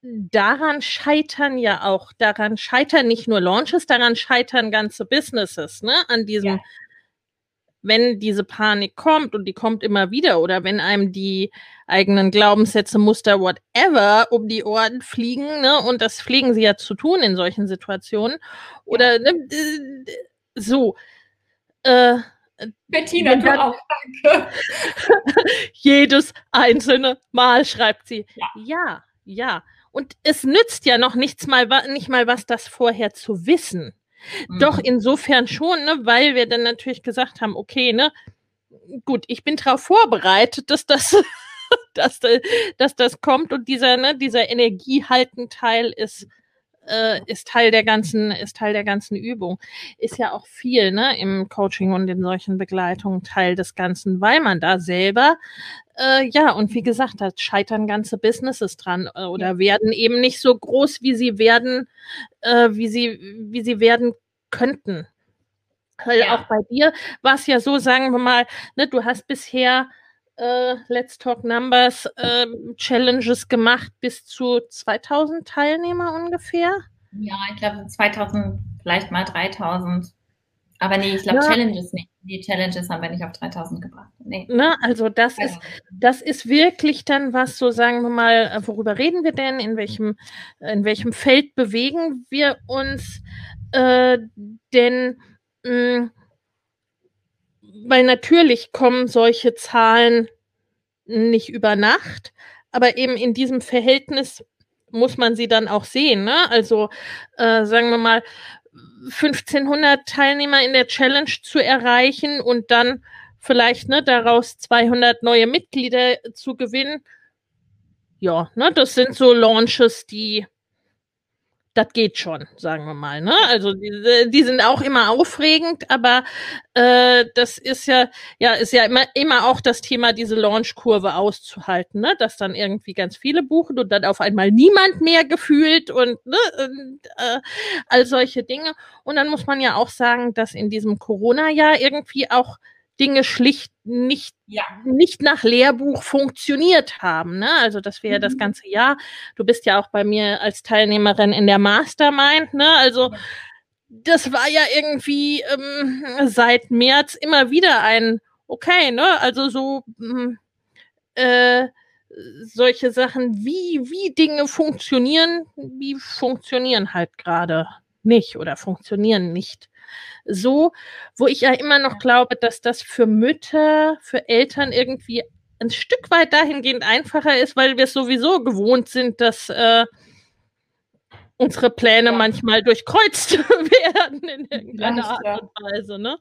Speaker 1: daran scheitern ja auch, daran scheitern nicht nur Launches, daran scheitern ganze Businesses, ne? An diesem ja wenn diese Panik kommt und die kommt immer wieder oder wenn einem die eigenen Glaubenssätze, Muster, whatever um die Ohren fliegen, ne, und das pflegen sie ja zu tun in solchen Situationen, oder ne, so. Äh,
Speaker 2: Bettina, du auch, danke.
Speaker 1: jedes einzelne Mal schreibt sie. Ja. ja, ja. Und es nützt ja noch nichts mal, nicht mal was, das vorher zu wissen. Mhm. Doch insofern schon, ne, weil wir dann natürlich gesagt haben, okay, ne, gut, ich bin darauf vorbereitet, dass das, dass, dass das kommt und dieser, ne, dieser Energiehaltenteil ist äh, ist Teil der ganzen, ist Teil der ganzen Übung. Ist ja auch viel, ne, im Coaching und in solchen Begleitungen Teil des Ganzen, weil man da selber äh, ja, und wie gesagt, da scheitern ganze Businesses dran äh, oder werden eben nicht so groß, wie sie werden, äh, wie sie, wie sie werden könnten. Weil ja. auch bei dir war es ja so, sagen wir mal, ne, du hast bisher äh, Let's Talk Numbers äh, Challenges gemacht bis zu 2000 Teilnehmer ungefähr.
Speaker 2: Ja, ich glaube 2000, vielleicht mal 3000. Aber nee, ich glaube ja. Challenges nicht. Die Challenges haben wir nicht auf 3000 gebracht. Nee.
Speaker 1: Na, also das ja. ist, das ist wirklich dann was, so sagen wir mal, worüber reden wir denn? In welchem, in welchem Feld bewegen wir uns? Äh, denn mh, mm, weil natürlich kommen solche Zahlen nicht über Nacht, aber eben in diesem Verhältnis muss man sie dann auch sehen. Ne? Also äh, sagen wir mal, 1500 Teilnehmer in der Challenge zu erreichen und dann vielleicht ne, daraus 200 neue Mitglieder zu gewinnen. Ja, ne, das sind so Launches, die das geht schon, sagen wir mal. Ne? Also die, die sind auch immer aufregend, aber äh, das ist ja, ja, ist ja immer, immer auch das Thema, diese Launchkurve auszuhalten, ne? dass dann irgendwie ganz viele buchen und dann auf einmal niemand mehr gefühlt und, ne, und äh, all solche Dinge. Und dann muss man ja auch sagen, dass in diesem Corona-Jahr irgendwie auch Dinge schlicht nicht, ja. nicht nach Lehrbuch funktioniert haben. Ne? Also das wäre mhm. das ganze Jahr. Du bist ja auch bei mir als Teilnehmerin in der Mastermind. Ne? Also das war ja irgendwie ähm, seit März immer wieder ein okay, ne? Also so hm, äh, solche Sachen, wie, wie Dinge funktionieren, wie funktionieren halt gerade nicht oder funktionieren nicht so, wo ich ja immer noch glaube, dass das für Mütter, für Eltern irgendwie ein Stück weit dahingehend einfacher ist, weil wir es sowieso gewohnt sind, dass äh, unsere Pläne ja. manchmal durchkreuzt werden in irgendeiner Art ja. und Weise. Ne?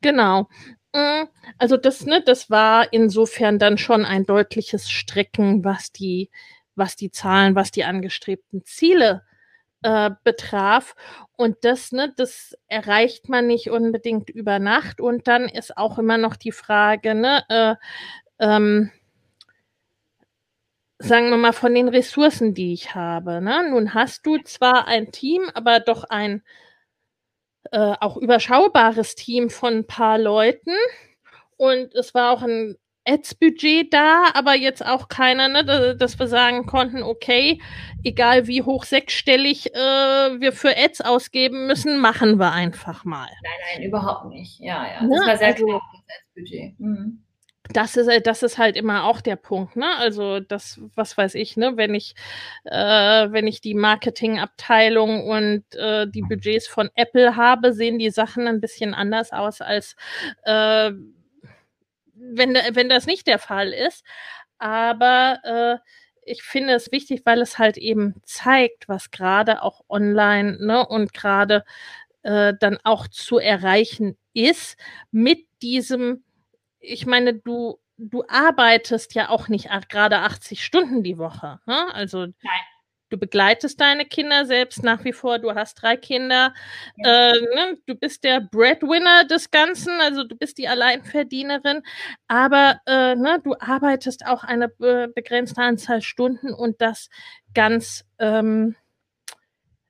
Speaker 1: Genau. Mm, also das, ne, das war insofern dann schon ein deutliches Strecken, was die, was die Zahlen, was die angestrebten Ziele äh, betraf. Und das, ne, das erreicht man nicht unbedingt über Nacht. Und dann ist auch immer noch die Frage, ne, äh, ähm, sagen wir mal, von den Ressourcen, die ich habe. Ne? Nun hast du zwar ein Team, aber doch ein äh, auch überschaubares Team von ein paar Leuten. Und es war auch ein Ads-Budget da, aber jetzt auch keiner, ne, dass wir sagen konnten, okay, egal wie hoch sechsstellig äh, wir für Ads ausgeben müssen, machen wir einfach mal.
Speaker 2: Nein, nein, überhaupt nicht. Ja, ja. Das ja, war sehr also, klar, das Ads-Budget. Mhm.
Speaker 1: Das ist, das ist halt immer auch der Punkt, ne? Also das, was weiß ich, ne, wenn ich, äh, wenn ich die Marketingabteilung und äh, die Budgets von Apple habe, sehen die Sachen ein bisschen anders aus als äh, wenn, wenn das nicht der Fall ist. Aber äh, ich finde es wichtig, weil es halt eben zeigt, was gerade auch online ne, und gerade äh, dann auch zu erreichen ist mit diesem, ich meine, du, du arbeitest ja auch nicht gerade 80 Stunden die Woche. Ne? Also Nein. Du begleitest deine Kinder selbst nach wie vor. Du hast drei Kinder. Äh, ne? Du bist der Breadwinner des Ganzen, also du bist die Alleinverdienerin. Aber äh, ne, du arbeitest auch eine be begrenzte Anzahl Stunden und das ganz, ähm,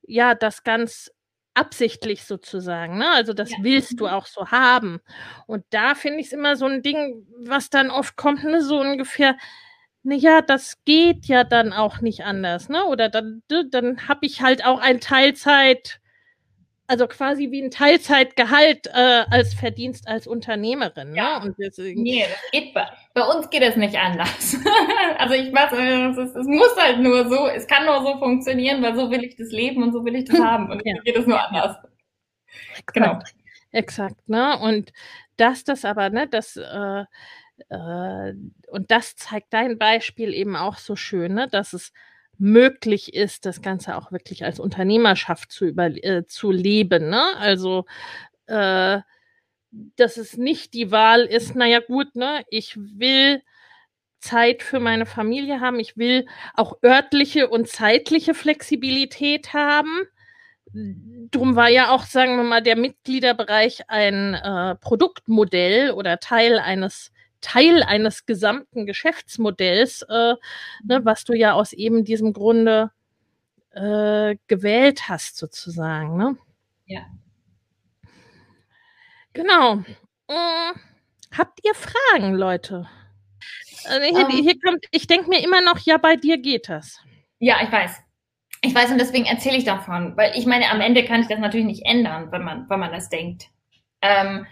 Speaker 1: ja, das ganz absichtlich sozusagen. Ne? Also das ja. willst du mhm. auch so haben. Und da finde ich es immer so ein Ding, was dann oft kommt, ne? so ungefähr naja, das geht ja dann auch nicht anders, ne? Oder dann, dann habe ich halt auch ein Teilzeit, also quasi wie ein Teilzeitgehalt äh, als Verdienst als Unternehmerin. Ne? Ja.
Speaker 2: Und deswegen, nee, das geht bei, bei uns geht es nicht anders. also ich weiß, es, ist, es muss halt nur so, es kann nur so funktionieren, weil so will ich das leben und so will ich das haben. Und ja. geht es nur anders.
Speaker 1: Exakt. Genau. Exakt, ne? Und dass das aber, ne, das äh, äh, und das zeigt dein Beispiel eben auch so schön, ne? dass es möglich ist, das Ganze auch wirklich als Unternehmerschaft zu, über, äh, zu leben. Ne? Also, äh, dass es nicht die Wahl ist, naja gut, ne, ich will Zeit für meine Familie haben, ich will auch örtliche und zeitliche Flexibilität haben. Drum war ja auch, sagen wir mal, der Mitgliederbereich ein äh, Produktmodell oder Teil eines Teil eines gesamten Geschäftsmodells, äh, ne, was du ja aus eben diesem Grunde äh, gewählt hast, sozusagen. Ne?
Speaker 2: Ja.
Speaker 1: Genau. Äh, habt ihr Fragen, Leute? Also hier, um, ähm. hier kommt, ich denke mir immer noch, ja, bei dir geht das.
Speaker 2: Ja, ich weiß. Ich weiß und deswegen erzähle ich davon, weil ich meine, am Ende kann ich das natürlich nicht ändern, wenn man, wenn man das denkt. Ähm,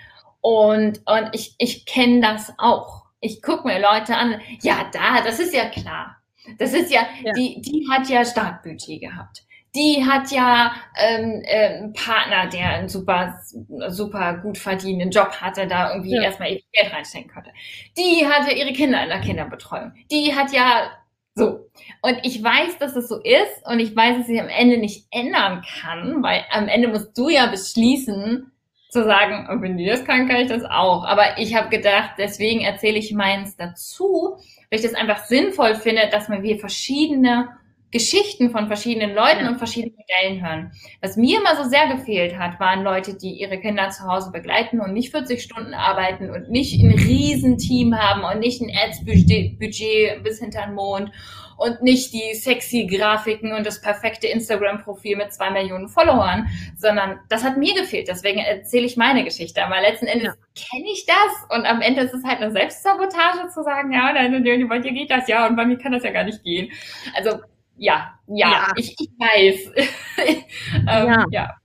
Speaker 2: und, und ich, ich kenne das auch. Ich gucke mir Leute an, ja, da, das ist ja klar. Das ist ja, ja. Die, die hat ja Startbudget gehabt. Die hat ja ähm, äh, einen Partner, der einen super, super gut verdienenden Job hatte, da irgendwie ja. erstmal ihr Geld reinstecken konnte. Die hatte ihre Kinder in der Kinderbetreuung. Die hat ja so. Und ich weiß, dass es so ist und ich weiß, dass ich am Ende nicht ändern kann, weil am Ende musst du ja beschließen, zu sagen, oh, wenn die das kann, kann ich das auch. Aber ich habe gedacht, deswegen erzähle ich meins dazu, weil ich das einfach sinnvoll finde, dass man wir verschiedene Geschichten von verschiedenen Leuten und verschiedenen Modellen hören. Was mir immer so sehr gefehlt hat, waren Leute, die ihre Kinder zu Hause begleiten und nicht 40 Stunden arbeiten und nicht ein Riesenteam haben und nicht ein Ads-Budget bis hinter den Mond und nicht die sexy Grafiken und das perfekte Instagram-Profil mit zwei Millionen Followern, sondern das hat mir gefehlt. Deswegen erzähle ich meine Geschichte. Aber letzten Endes ja. kenne ich das und am Ende ist es halt eine Selbstsabotage zu sagen, ja, bei dir geht das ja und bei mir kann das ja gar nicht gehen. Also ja, ja, ja. Ich, ich weiß.
Speaker 1: ähm, ja. ja.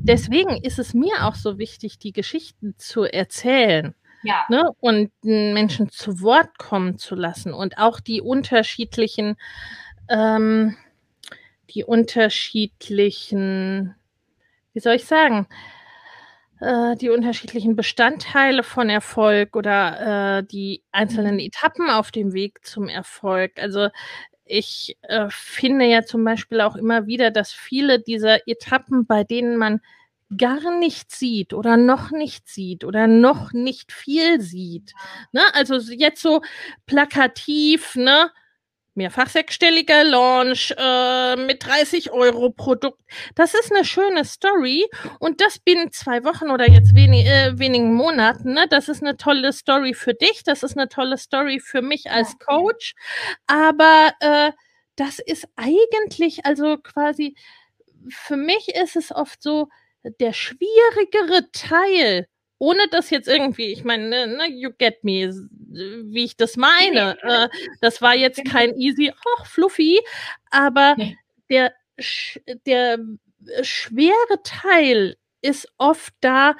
Speaker 1: Deswegen ist es mir auch so wichtig, die Geschichten zu erzählen. Ja. Ne, und Menschen zu Wort kommen zu lassen und auch die unterschiedlichen, ähm, die unterschiedlichen, wie soll ich sagen, äh, die unterschiedlichen Bestandteile von Erfolg oder äh, die einzelnen mhm. Etappen auf dem Weg zum Erfolg. Also ich äh, finde ja zum Beispiel auch immer wieder, dass viele dieser Etappen, bei denen man gar nicht sieht oder noch nicht sieht oder noch nicht viel sieht. Ne? Also jetzt so plakativ, ne? Mehrfach sechsstelliger Launch äh, mit 30 Euro Produkt. Das ist eine schöne Story und das binnen zwei Wochen oder jetzt wenig, äh, wenigen Monaten. Ne? Das ist eine tolle Story für dich, das ist eine tolle Story für mich als Coach. Aber äh, das ist eigentlich, also quasi, für mich ist es oft so, der schwierigere Teil, ohne das jetzt irgendwie, ich meine, ne, ne you get me, wie ich das meine. Äh, das war jetzt kein easy, ach, fluffy, aber der, der schwere Teil ist oft da,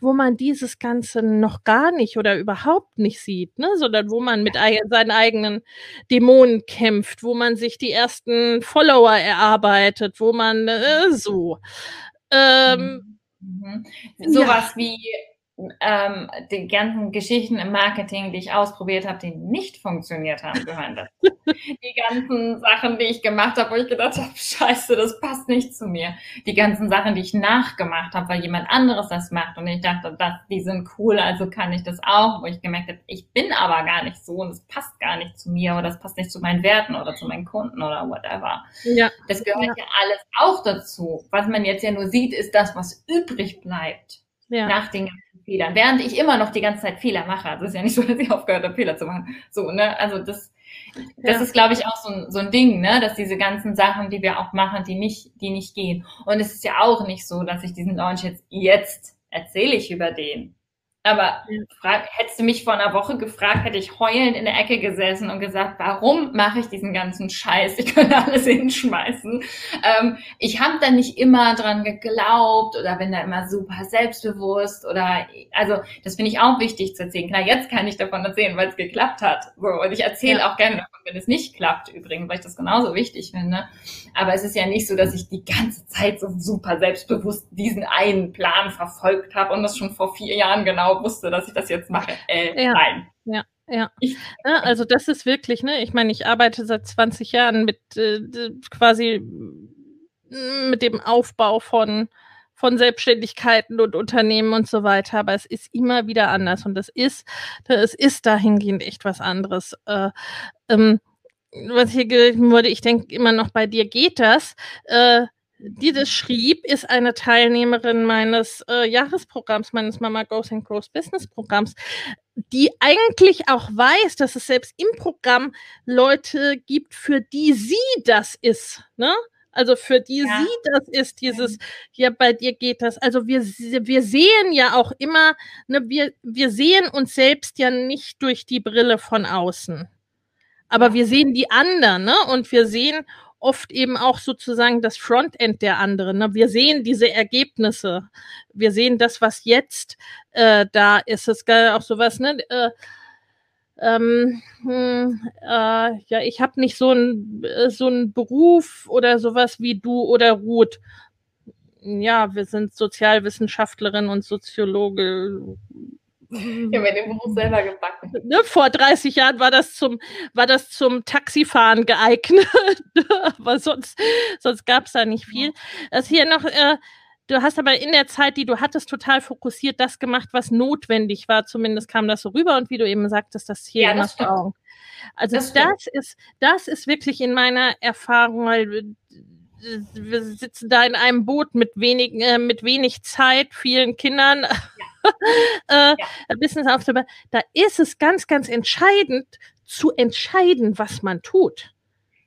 Speaker 1: wo man dieses Ganze noch gar nicht oder überhaupt nicht sieht, ne? sondern wo man mit seinen eigenen Dämonen kämpft, wo man sich die ersten Follower erarbeitet, wo man äh, so. Ähm,
Speaker 2: mhm. Sowas ja. wie ähm, die ganzen Geschichten im Marketing, die ich ausprobiert habe, die nicht funktioniert haben, gehören dazu. die ganzen Sachen, die ich gemacht habe, wo ich gedacht habe, scheiße, das passt nicht zu mir. Die ganzen Sachen, die ich nachgemacht habe, weil jemand anderes das macht und ich dachte, das, die sind cool, also kann ich das auch, wo ich gemerkt habe, ich bin aber gar nicht so und es passt gar nicht zu mir oder das passt nicht zu meinen Werten oder zu meinen Kunden oder whatever. Ja. Das gehört ja, ja alles auch dazu. Was man jetzt ja nur sieht, ist das, was übrig bleibt. Ja. Nach den ganzen Fehlern, während ich immer noch die ganze Zeit Fehler mache. Also es ist ja nicht so, dass ich aufgehört habe, Fehler zu machen. So, ne? Also das, das ja. ist, glaube ich, auch so ein, so ein Ding, ne? Dass diese ganzen Sachen, die wir auch machen, die nicht, die nicht gehen. Und es ist ja auch nicht so, dass ich diesen Launch jetzt, jetzt erzähle ich über den. Aber frag, hättest du mich vor einer Woche gefragt, hätte ich heulend in der Ecke gesessen und gesagt, warum mache ich diesen ganzen Scheiß? Ich könnte alles hinschmeißen. Ähm, ich habe da nicht immer dran geglaubt oder bin da immer super selbstbewusst oder also das finde ich auch wichtig zu erzählen. Klar, jetzt kann ich davon erzählen, weil es geklappt hat. So, und ich erzähle ja. auch gerne davon, wenn es nicht klappt, übrigens, weil ich das genauso wichtig finde. Aber es ist ja nicht so, dass ich die ganze Zeit so super selbstbewusst diesen einen Plan verfolgt habe und das schon vor vier Jahren genau wusste, dass ich das jetzt mache. Äh, ja. Nein.
Speaker 1: Ja. Ja. ja, also das ist wirklich, ne, ich meine, ich arbeite seit 20 Jahren mit äh, quasi mit dem Aufbau von von Selbstständigkeiten und Unternehmen und so weiter, aber es ist immer wieder anders und es ist, es ist dahingehend echt was anderes. Äh, ähm, was hier gelesen wurde, ich denke immer noch bei dir geht das. Äh, die das schrieb, ist eine Teilnehmerin meines äh, Jahresprogramms, meines Mama Goes and Grows Business Programms, die eigentlich auch weiß, dass es selbst im Programm Leute gibt, für die sie das ist. Ne? Also für die ja. sie das ist, dieses, ja, bei dir geht das. Also wir, wir sehen ja auch immer, ne, wir, wir sehen uns selbst ja nicht durch die Brille von außen. Aber wir sehen die anderen, ne? Und wir sehen oft eben auch sozusagen das Frontend der anderen. Ne? Wir sehen diese Ergebnisse. Wir sehen das, was jetzt äh, da ist. Es ist auch sowas, ne? Äh, ähm, hm, äh, ja, ich habe nicht so einen äh, so Beruf oder sowas wie du oder Ruth. Ja, wir sind Sozialwissenschaftlerin und Soziologe.
Speaker 2: Ich habe den Beruf selber gebacken.
Speaker 1: Ne, vor 30 Jahren war das zum, war das zum Taxifahren geeignet. Aber sonst, sonst gab es da nicht viel. Das hier noch, äh, Du hast aber in der Zeit, die du hattest, total fokussiert das gemacht, was notwendig war. Zumindest kam das so rüber. Und wie du eben sagtest, das hier ja, das Augen. Also das, das ist, das ist wirklich in meiner Erfahrung, weil wir sitzen da in einem Boot mit wenig, äh, mit wenig Zeit, vielen Kindern. Ja. äh, ja. Business Aufgabe. Da ist es ganz, ganz entscheidend zu entscheiden, was man tut.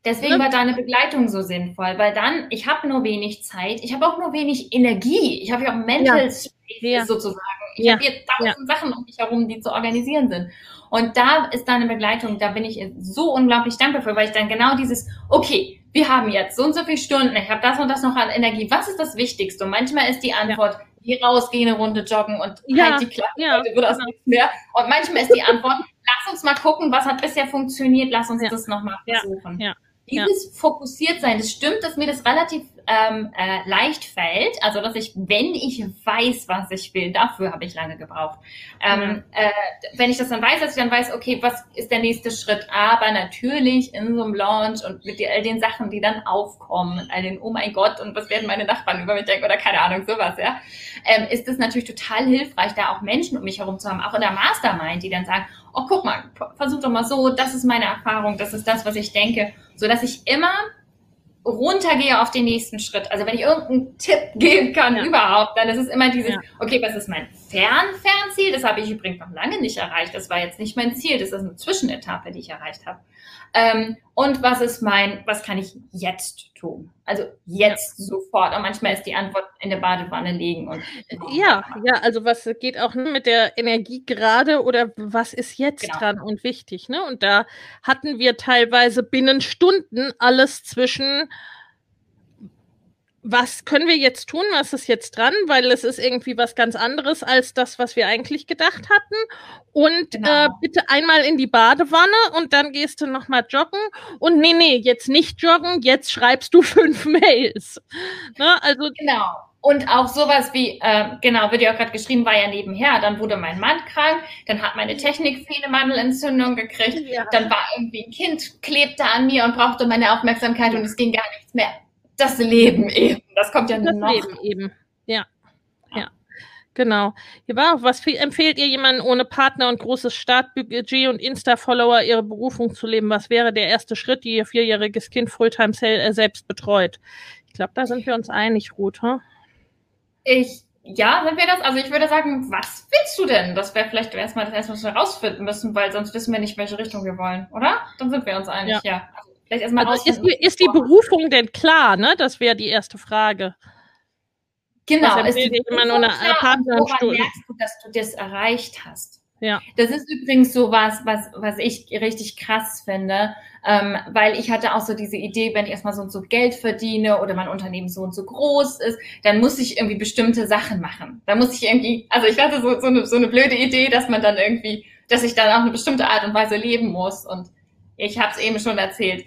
Speaker 2: Deswegen ne? war deine Begleitung so sinnvoll, weil dann, ich habe nur wenig Zeit, ich habe auch nur wenig Energie, ich habe ja auch Mental ja. Space ja. sozusagen. Ich ja. habe hier tausend Sachen um mich herum, die zu organisieren sind. Und da ist deine Begleitung, da bin ich so unglaublich dankbar für, weil ich dann genau dieses, okay, wir haben jetzt so und so viele Stunden, ich habe das und das noch an Energie, was ist das Wichtigste? Und manchmal ist die Antwort, ja. Geh raus, geh eine Runde joggen und ja. halt die Klappe, ja. heute wird das genau. nichts mehr. Und manchmal ist die Antwort, lass uns mal gucken, was hat bisher funktioniert, lass uns das nochmal versuchen. Ja. Dieses ja. fokussiert sein, das stimmt, dass mir das relativ ähm, äh, leicht fällt. Also, dass ich, wenn ich weiß, was ich will, dafür habe ich lange gebraucht. Ähm, ja. äh, wenn ich das dann weiß, dass ich dann weiß, okay, was ist der nächste Schritt? Aber natürlich in so einem Launch und mit all den Sachen, die dann aufkommen, all den, oh mein Gott, und was werden meine Nachbarn über mich denken oder keine Ahnung, sowas, ja, ähm, ist es natürlich total hilfreich, da auch Menschen um mich herum zu haben, auch in der Mastermind, die dann sagen, oh, guck mal, versuch doch mal so, das ist meine Erfahrung, das ist das, was ich denke, so dass ich immer runtergehe auf den nächsten Schritt. Also wenn ich irgendeinen Tipp geben kann ja. überhaupt, dann ist es immer dieses, ja. okay, was ist mein Fern-Fernziel? Das habe ich übrigens noch lange nicht erreicht. Das war jetzt nicht mein Ziel. Das ist eine Zwischenetappe, die ich erreicht habe. Ähm, und was ist mein, was kann ich jetzt tun? Also jetzt ja. sofort. Und manchmal ist die Antwort in der Badewanne liegen. Und,
Speaker 1: oh, ja, ja, also was geht auch mit der Energie gerade oder was ist jetzt genau. dran und wichtig, ne? Und da hatten wir teilweise binnen Stunden alles zwischen was können wir jetzt tun? Was ist jetzt dran? Weil es ist irgendwie was ganz anderes als das, was wir eigentlich gedacht hatten. Und genau. äh, bitte einmal in die Badewanne und dann gehst du nochmal joggen. Und nee, nee, jetzt nicht joggen, jetzt schreibst du fünf Mails.
Speaker 2: Ne? Also genau. Und auch sowas wie, äh, genau, wird ja auch gerade geschrieben, war ja nebenher. Dann wurde mein Mann krank, dann hat meine Technik Fehlemandelentzündung gekriegt, ja. dann war irgendwie ein Kind, klebte an mir und brauchte meine Aufmerksamkeit und es ging gar nichts mehr das Leben eben. Das kommt ja das noch. Das Leben
Speaker 1: eben. Ja. Ja. Genau. Hier war auch, was empfehlt ihr jemanden ohne Partner und großes Startbudget und Insta-Follower ihre Berufung zu leben? Was wäre der erste Schritt, die ihr vierjähriges Kind Fulltime äh, selbst betreut? Ich glaube, da sind wir uns einig, Ruth. Huh?
Speaker 2: Ich, ja, sind wir das? Also ich würde sagen, was willst du denn? Das wäre vielleicht erstmal das erste, was wir rausfinden müssen, weil sonst wissen wir nicht, welche Richtung wir wollen, oder? Dann sind wir uns einig, ja. ja. Also
Speaker 1: Vielleicht erstmal also ist, die, ist die Berufung denn klar, ne? Das wäre die erste Frage.
Speaker 2: Genau, ist die immer nur eine Woran merkst du, dass du das erreicht hast? Ja. Das ist übrigens so was, was, was ich richtig krass finde, ähm, weil ich hatte auch so diese Idee, wenn ich erstmal so und so Geld verdiene oder mein Unternehmen so und so groß ist, dann muss ich irgendwie bestimmte Sachen machen. Da muss ich irgendwie, also ich hatte so, so, eine, so eine blöde Idee, dass man dann irgendwie, dass ich dann auch eine bestimmte Art und Weise leben muss. Und ich habe es eben schon erzählt,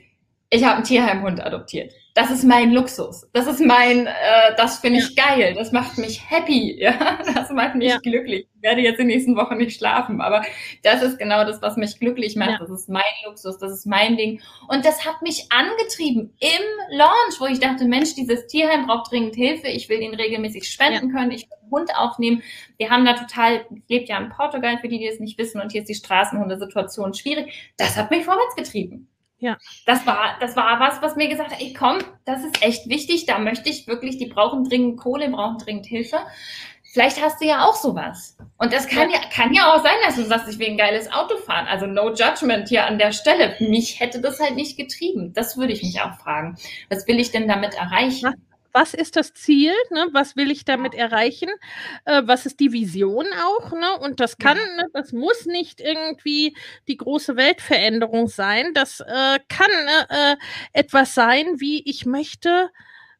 Speaker 2: ich habe einen Tierheimhund adoptiert. das ist mein Luxus. Das ist mein, äh, das finde ich ja. geil. Das macht mich happy. Ja, das macht mich ja. glücklich. Ich werde jetzt in den nächsten Wochen nicht schlafen, aber das ist genau das, was mich glücklich macht. Ja. Das ist mein Luxus. Das ist mein Ding. Und das hat mich angetrieben im Launch, wo ich dachte, Mensch, dieses Tierheim braucht dringend Hilfe. Ich will ihn regelmäßig spenden können. Ich will einen Hund aufnehmen. Wir haben da total, ich lebe ja in Portugal, für die, die es nicht wissen, und hier ist die Straßenhundesituation schwierig. Das hat mich vorwärts getrieben. Ja. Das war, das war was, was mir gesagt hat, ey, komm, das ist echt wichtig, da möchte ich wirklich, die brauchen dringend Kohle, brauchen dringend Hilfe. Vielleicht hast du ja auch sowas. Und das kann ja, ja kann ja auch sein, dass du sagst, ich will ein geiles Auto fahren. Also no judgment hier an der Stelle. Mich hätte das halt nicht getrieben. Das würde ich mich auch fragen. Was will ich denn damit erreichen?
Speaker 1: Was ist das Ziel, ne? was will ich damit erreichen, äh, was ist die Vision auch, ne? und das kann, ja. ne, das muss nicht irgendwie die große Weltveränderung sein, das äh, kann ne, äh, etwas sein, wie ich möchte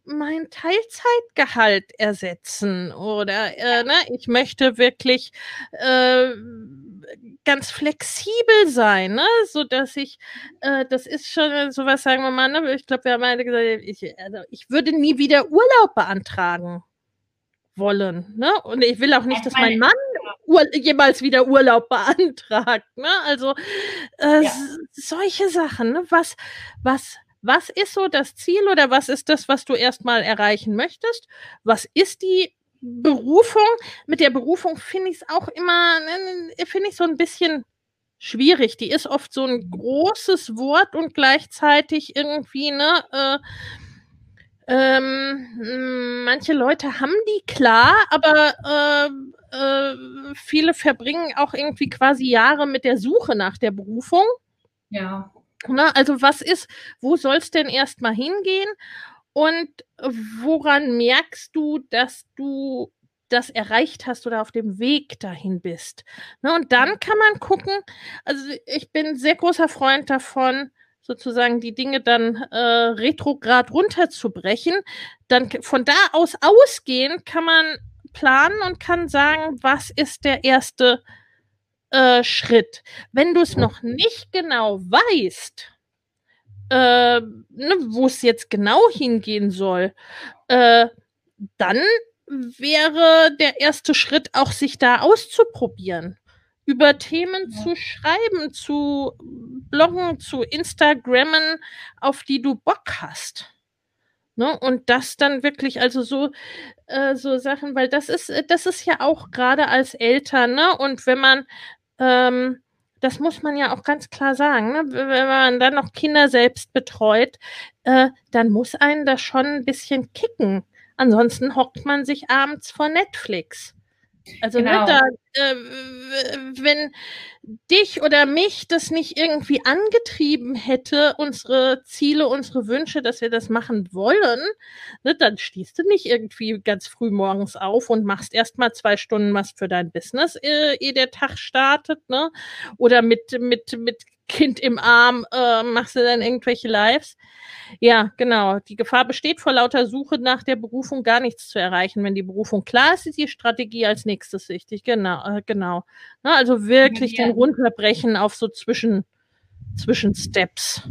Speaker 1: mein Teilzeitgehalt ersetzen oder äh, ne, ich möchte wirklich äh, ganz flexibel sein, ne? so dass ich, äh, das ist schon sowas, sagen wir mal, ne? ich glaube, wir haben alle gesagt, ich, also ich würde nie wieder Urlaub beantragen wollen, ne? Und ich will auch nicht, dass mein Mann Ur jemals wieder Urlaub beantragt, ne? Also äh, ja. solche Sachen, ne? Was, was, was ist so das Ziel oder was ist das, was du erstmal erreichen möchtest? Was ist die Berufung, mit der Berufung finde ich es auch immer, ne, finde ich so ein bisschen schwierig. Die ist oft so ein großes Wort und gleichzeitig irgendwie, ne, äh, ähm, manche Leute haben die klar, aber äh, äh, viele verbringen auch irgendwie quasi Jahre mit der Suche nach der Berufung.
Speaker 2: Ja.
Speaker 1: Na, ne, also was ist, wo soll es denn erstmal hingehen? Und woran merkst du, dass du das erreicht hast oder auf dem Weg dahin bist? Ne, und dann kann man gucken, also ich bin sehr großer Freund davon, sozusagen die Dinge dann äh, retrograd runterzubrechen. Dann von da aus ausgehen kann man planen und kann sagen, was ist der erste äh, Schritt. Wenn du es noch nicht genau weißt, äh, ne, wo es jetzt genau hingehen soll, äh, dann wäre der erste Schritt auch, sich da auszuprobieren. Über Themen ja. zu schreiben, zu bloggen, zu Instagrammen, auf die du Bock hast. Ne? Und das dann wirklich, also so, äh, so Sachen, weil das ist, das ist ja auch gerade als Eltern, ne? Und wenn man ähm, das muss man ja auch ganz klar sagen. Ne? Wenn man dann noch Kinder selbst betreut, äh, dann muss einen das schon ein bisschen kicken. Ansonsten hockt man sich abends vor Netflix. Also ne, genau. da, äh, wenn dich oder mich das nicht irgendwie angetrieben hätte, unsere Ziele, unsere Wünsche, dass wir das machen wollen, ne, dann stehst du nicht irgendwie ganz früh morgens auf und machst erstmal zwei Stunden was für dein Business, äh, ehe der Tag startet, ne? Oder mit, mit, mit Kind im Arm äh, machst du dann irgendwelche Lives. Ja, genau. Die Gefahr besteht vor lauter Suche nach der Berufung gar nichts zu erreichen. Wenn die Berufung klar ist, ist die Strategie als nächstes wichtig. Genau, äh, genau. Na, also wirklich den runterbrechen auf so zwischen, zwischen Steps.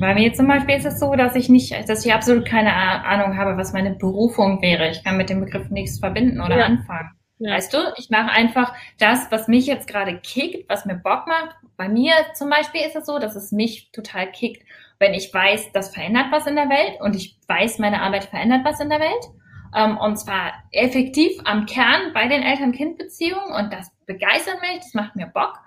Speaker 2: Bei mir zum Beispiel ist es so, dass ich nicht, dass ich absolut keine Ahnung habe, was meine Berufung wäre. Ich kann mit dem Begriff nichts verbinden oder ja. anfangen. Ja. Weißt du, ich mache einfach das, was mich jetzt gerade kickt, was mir Bock macht. Bei mir zum Beispiel ist es so, dass es mich total kickt, wenn ich weiß, das verändert was in der Welt und ich weiß, meine Arbeit verändert was in der Welt. Ähm, und zwar effektiv am Kern bei den Eltern-Kind-Beziehungen und das begeistert mich, das macht mir Bock.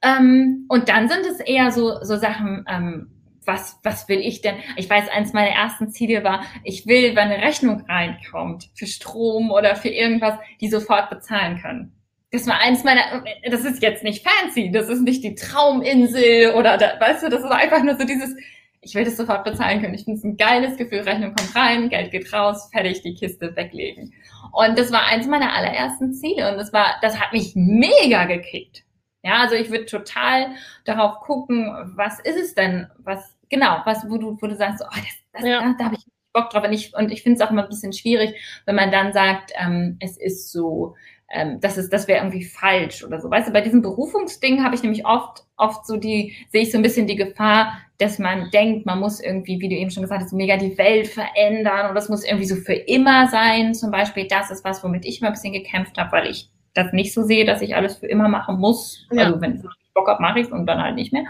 Speaker 2: Ähm, und dann sind es eher so, so Sachen, ähm, was, was will ich denn? Ich weiß, eins meiner ersten Ziele war, ich will, wenn eine Rechnung reinkommt für Strom oder für irgendwas, die sofort bezahlen können. Das war eins meiner, das ist jetzt nicht fancy, das ist nicht die Trauminsel oder, da, weißt du, das ist einfach nur so dieses, ich will das sofort bezahlen können. Ich finde es ein geiles Gefühl, Rechnung kommt rein, Geld geht raus, fertig, die Kiste weglegen. Und das war eins meiner allerersten Ziele und das war, das hat mich mega gekickt. Ja, also ich würde total darauf gucken, was ist es denn, was genau, was, wo du, wo du sagst, oh, das, das, ja. da, da habe ich Bock drauf. Und ich, und ich finde es auch immer ein bisschen schwierig, wenn man dann sagt, ähm, es ist so, ähm, das ist, das wäre irgendwie falsch oder so. Weißt du, bei diesem Berufungsding habe ich nämlich oft, oft so die, sehe ich so ein bisschen die Gefahr, dass man denkt, man muss irgendwie, wie du eben schon gesagt hast, so mega die Welt verändern und das muss irgendwie so für immer sein. Zum Beispiel, das ist was, womit ich mal ein bisschen gekämpft habe, weil ich das nicht so sehe, dass ich alles für immer machen muss. Ja. Also wenn ich Bock habe, mache ich es und dann halt nicht mehr.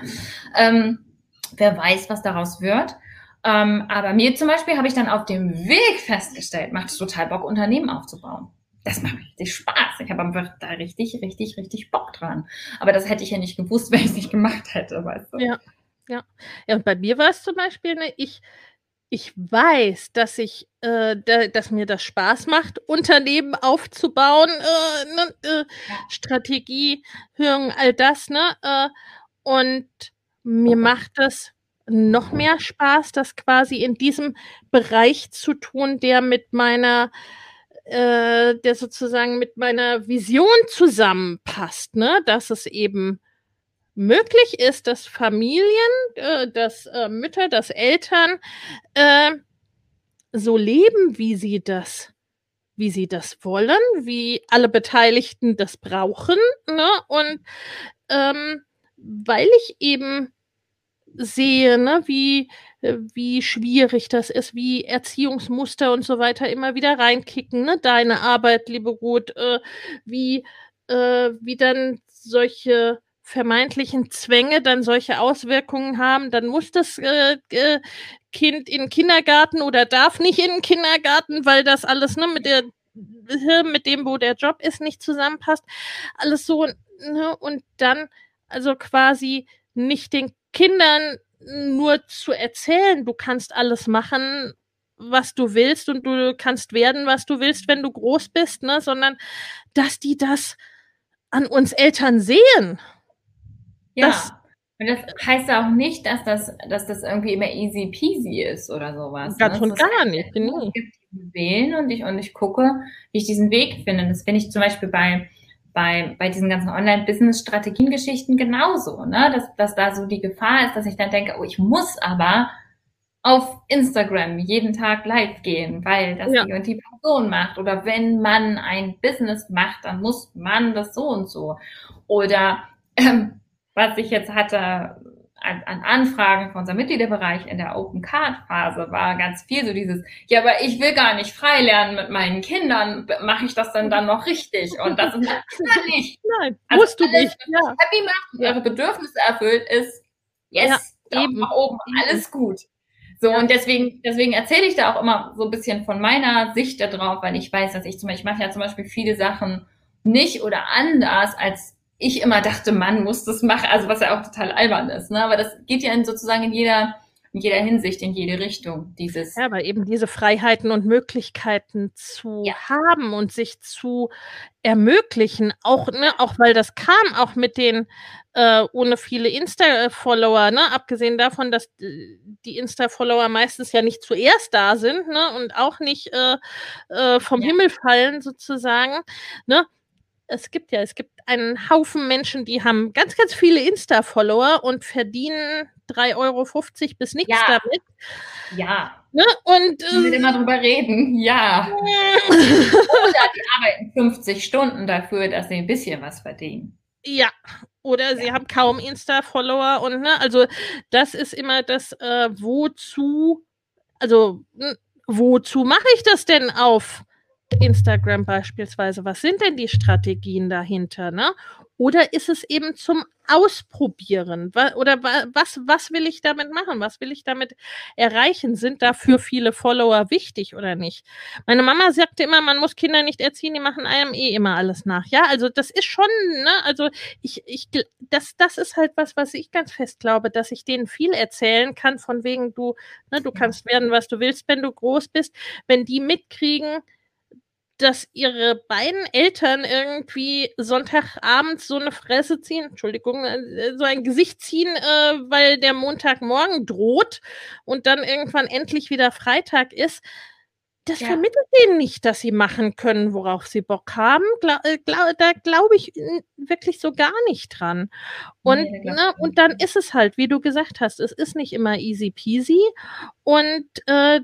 Speaker 2: Ähm, wer weiß, was daraus wird. Ähm, aber mir zum Beispiel habe ich dann auf dem Weg festgestellt, macht es total Bock, Unternehmen aufzubauen. Das macht richtig Spaß. Ich habe einfach da richtig, richtig, richtig Bock dran. Aber das hätte ich ja nicht gewusst, wenn ich es nicht gemacht hätte, weißt du?
Speaker 1: Ja. Ja, ja und bei mir war es zum Beispiel, ne, ich, ich weiß, dass ich, äh, da, dass mir das Spaß macht, Unternehmen aufzubauen, äh, ne, äh, Strategie, Hörung, all das, ne? Äh, und mir macht es noch mehr Spaß, das quasi in diesem Bereich zu tun, der mit meiner äh, der sozusagen mit meiner Vision zusammenpasst, ne? Dass es eben möglich ist, dass Familien, äh, dass äh, Mütter, dass Eltern äh, so leben, wie sie das, wie sie das wollen, wie alle Beteiligten das brauchen, ne? Und ähm, weil ich eben sehe, ne, wie wie schwierig das ist, wie Erziehungsmuster und so weiter immer wieder reinkicken, ne? Deine Arbeit, liebe Ruth, äh, wie äh, wie dann solche vermeintlichen Zwänge dann solche Auswirkungen haben, dann muss das äh, äh, Kind in den Kindergarten oder darf nicht in den Kindergarten, weil das alles ne, mit der mit dem, wo der Job ist, nicht zusammenpasst. Alles so, ne, und dann also quasi nicht den Kindern nur zu erzählen, du kannst alles machen, was du willst und du kannst werden, was du willst, wenn du groß bist, ne, sondern dass die das an uns Eltern sehen.
Speaker 2: Ja. Das, und das heißt auch nicht, dass das, dass das irgendwie immer easy peasy ist oder sowas.
Speaker 1: Ganz ne? und gar nicht,
Speaker 2: genau. Es gibt Wählen und ich, und ich gucke, wie ich diesen Weg finde. Das finde ich zum Beispiel bei, bei, bei diesen ganzen Online-Business-Strategien-Geschichten genauso, ne? Dass, dass da so die Gefahr ist, dass ich dann denke, oh, ich muss aber auf Instagram jeden Tag live gehen, weil das ja. die und die Person macht. Oder wenn man ein Business macht, dann muss man das so und so. Oder ähm, was ich jetzt hatte an, an Anfragen von unserem Mitgliederbereich in der Open Card Phase war ganz viel so dieses, ja, aber ich will gar nicht frei lernen mit meinen Kindern, mache ich das denn dann noch richtig? Und das ist
Speaker 1: nicht. Nein, also musst du alles, nicht.
Speaker 2: Ja. Happy macht und ihre Bedürfnisse erfüllt ist, yes, ja, eben. oben, alles gut. So, ja. und deswegen, deswegen erzähle ich da auch immer so ein bisschen von meiner Sicht da drauf, weil ich weiß, dass ich zum Beispiel, ich mache ja zum Beispiel viele Sachen nicht oder anders, als ich immer dachte, man muss das machen, also was ja auch total albern ist, ne? Aber das geht ja in, sozusagen in jeder, in jeder Hinsicht, in jede Richtung, dieses.
Speaker 1: Ja, aber eben diese Freiheiten und Möglichkeiten zu ja. haben und sich zu ermöglichen, auch, ne, auch weil das kam auch mit den äh, ohne viele Insta-Follower, ne, abgesehen davon, dass die Insta-Follower meistens ja nicht zuerst da sind, ne, und auch nicht äh, äh, vom ja. Himmel fallen sozusagen, ne, es gibt ja, es gibt einen Haufen Menschen, die haben ganz, ganz viele Insta-Follower und verdienen 3,50 Euro bis nichts ja. damit.
Speaker 2: Ja.
Speaker 1: Ne? Und
Speaker 2: ähm, wir immer drüber reden, ja. Oder die arbeiten 50 Stunden dafür, dass sie ein bisschen was verdienen.
Speaker 1: Ja. Oder ja. sie haben kaum Insta-Follower und ne, also das ist immer das, äh, wozu, also wozu mache ich das denn auf? Instagram beispielsweise, was sind denn die Strategien dahinter, ne? Oder ist es eben zum Ausprobieren? Oder was, was will ich damit machen? Was will ich damit erreichen? Sind dafür viele Follower wichtig oder nicht? Meine Mama sagte immer, man muss Kinder nicht erziehen, die machen einem eh immer alles nach. Ja, also das ist schon, ne, also ich, ich, das, das ist halt was, was ich ganz fest glaube, dass ich denen viel erzählen kann, von wegen du, ne, du kannst werden, was du willst, wenn du groß bist. Wenn die mitkriegen, dass ihre beiden Eltern irgendwie Sonntagabends so eine Fresse ziehen, Entschuldigung, äh, so ein Gesicht ziehen, äh, weil der Montagmorgen droht und dann irgendwann endlich wieder Freitag ist. Das ja. vermittelt denen nicht, dass sie machen können, worauf sie Bock haben. Gla äh, gla da glaube ich wirklich so gar nicht dran. Und, nee, ne, und dann ist es halt, wie du gesagt hast, es ist nicht immer easy peasy. Und äh,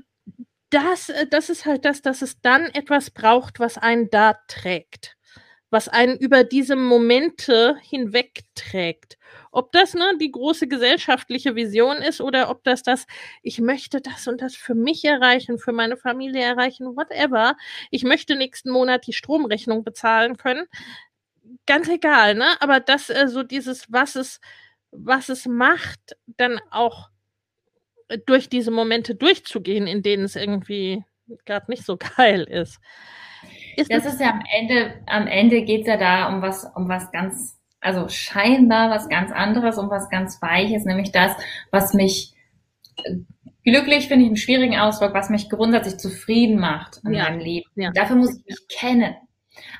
Speaker 1: das, äh, das ist halt das, dass es dann etwas braucht, was einen da trägt. was einen über diese Momente hinwegträgt. Ob das ne, die große gesellschaftliche Vision ist oder ob das das, ich möchte das und das für mich erreichen, für meine Familie erreichen, whatever. Ich möchte nächsten Monat die Stromrechnung bezahlen können. Ganz egal, ne? Aber das äh, so dieses, was es, was es macht, dann auch durch diese Momente durchzugehen, in denen es irgendwie gerade nicht so geil ist.
Speaker 2: ist das, das ist ja am Ende, am Ende geht's ja da um was, um was ganz, also scheinbar was ganz anderes, um was ganz Weiches, nämlich das, was mich glücklich finde ich einen schwierigen Ausdruck, was mich grundsätzlich zufrieden macht in ja. meinem Leben. Ja. Dafür muss ich mich kennen.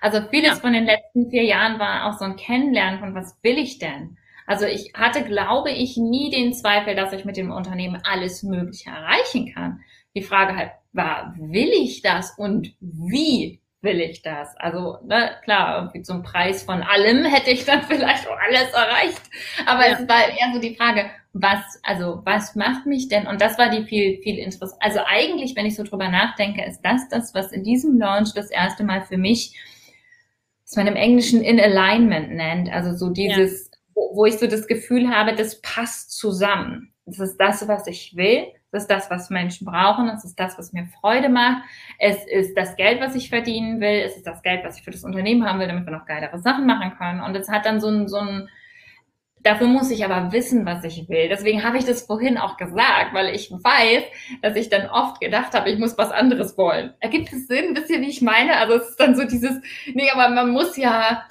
Speaker 2: Also vieles ja. von den letzten vier Jahren war auch so ein Kennenlernen von was will ich denn? Also ich hatte, glaube ich, nie den Zweifel, dass ich mit dem Unternehmen alles Mögliche erreichen kann. Die Frage halt war, will ich das und wie will ich das? Also, ne, klar, irgendwie zum Preis von allem hätte ich dann vielleicht auch alles erreicht. Aber ja. es war eher so die Frage, was, also, was macht mich denn? Und das war die viel, viel interessant. Also eigentlich, wenn ich so drüber nachdenke, ist das das, was in diesem Launch das erste Mal für mich, was man im Englischen in Alignment nennt. Also so dieses, wo, ich so das Gefühl habe, das passt zusammen. Das ist das, was ich will. Das ist das, was Menschen brauchen. Das ist das, was mir Freude macht. Es ist das Geld, was ich verdienen will. Es ist das Geld, was ich für das Unternehmen haben will, damit wir noch geilere Sachen machen können. Und es hat dann so ein, so ein, Dafür muss ich aber wissen, was ich will. Deswegen habe ich das vorhin auch gesagt, weil ich weiß, dass ich dann oft gedacht habe, ich muss was anderes wollen. Ergibt es Sinn? Wisst ihr, wie ich meine? Also es ist dann so dieses, nee, aber man muss ja,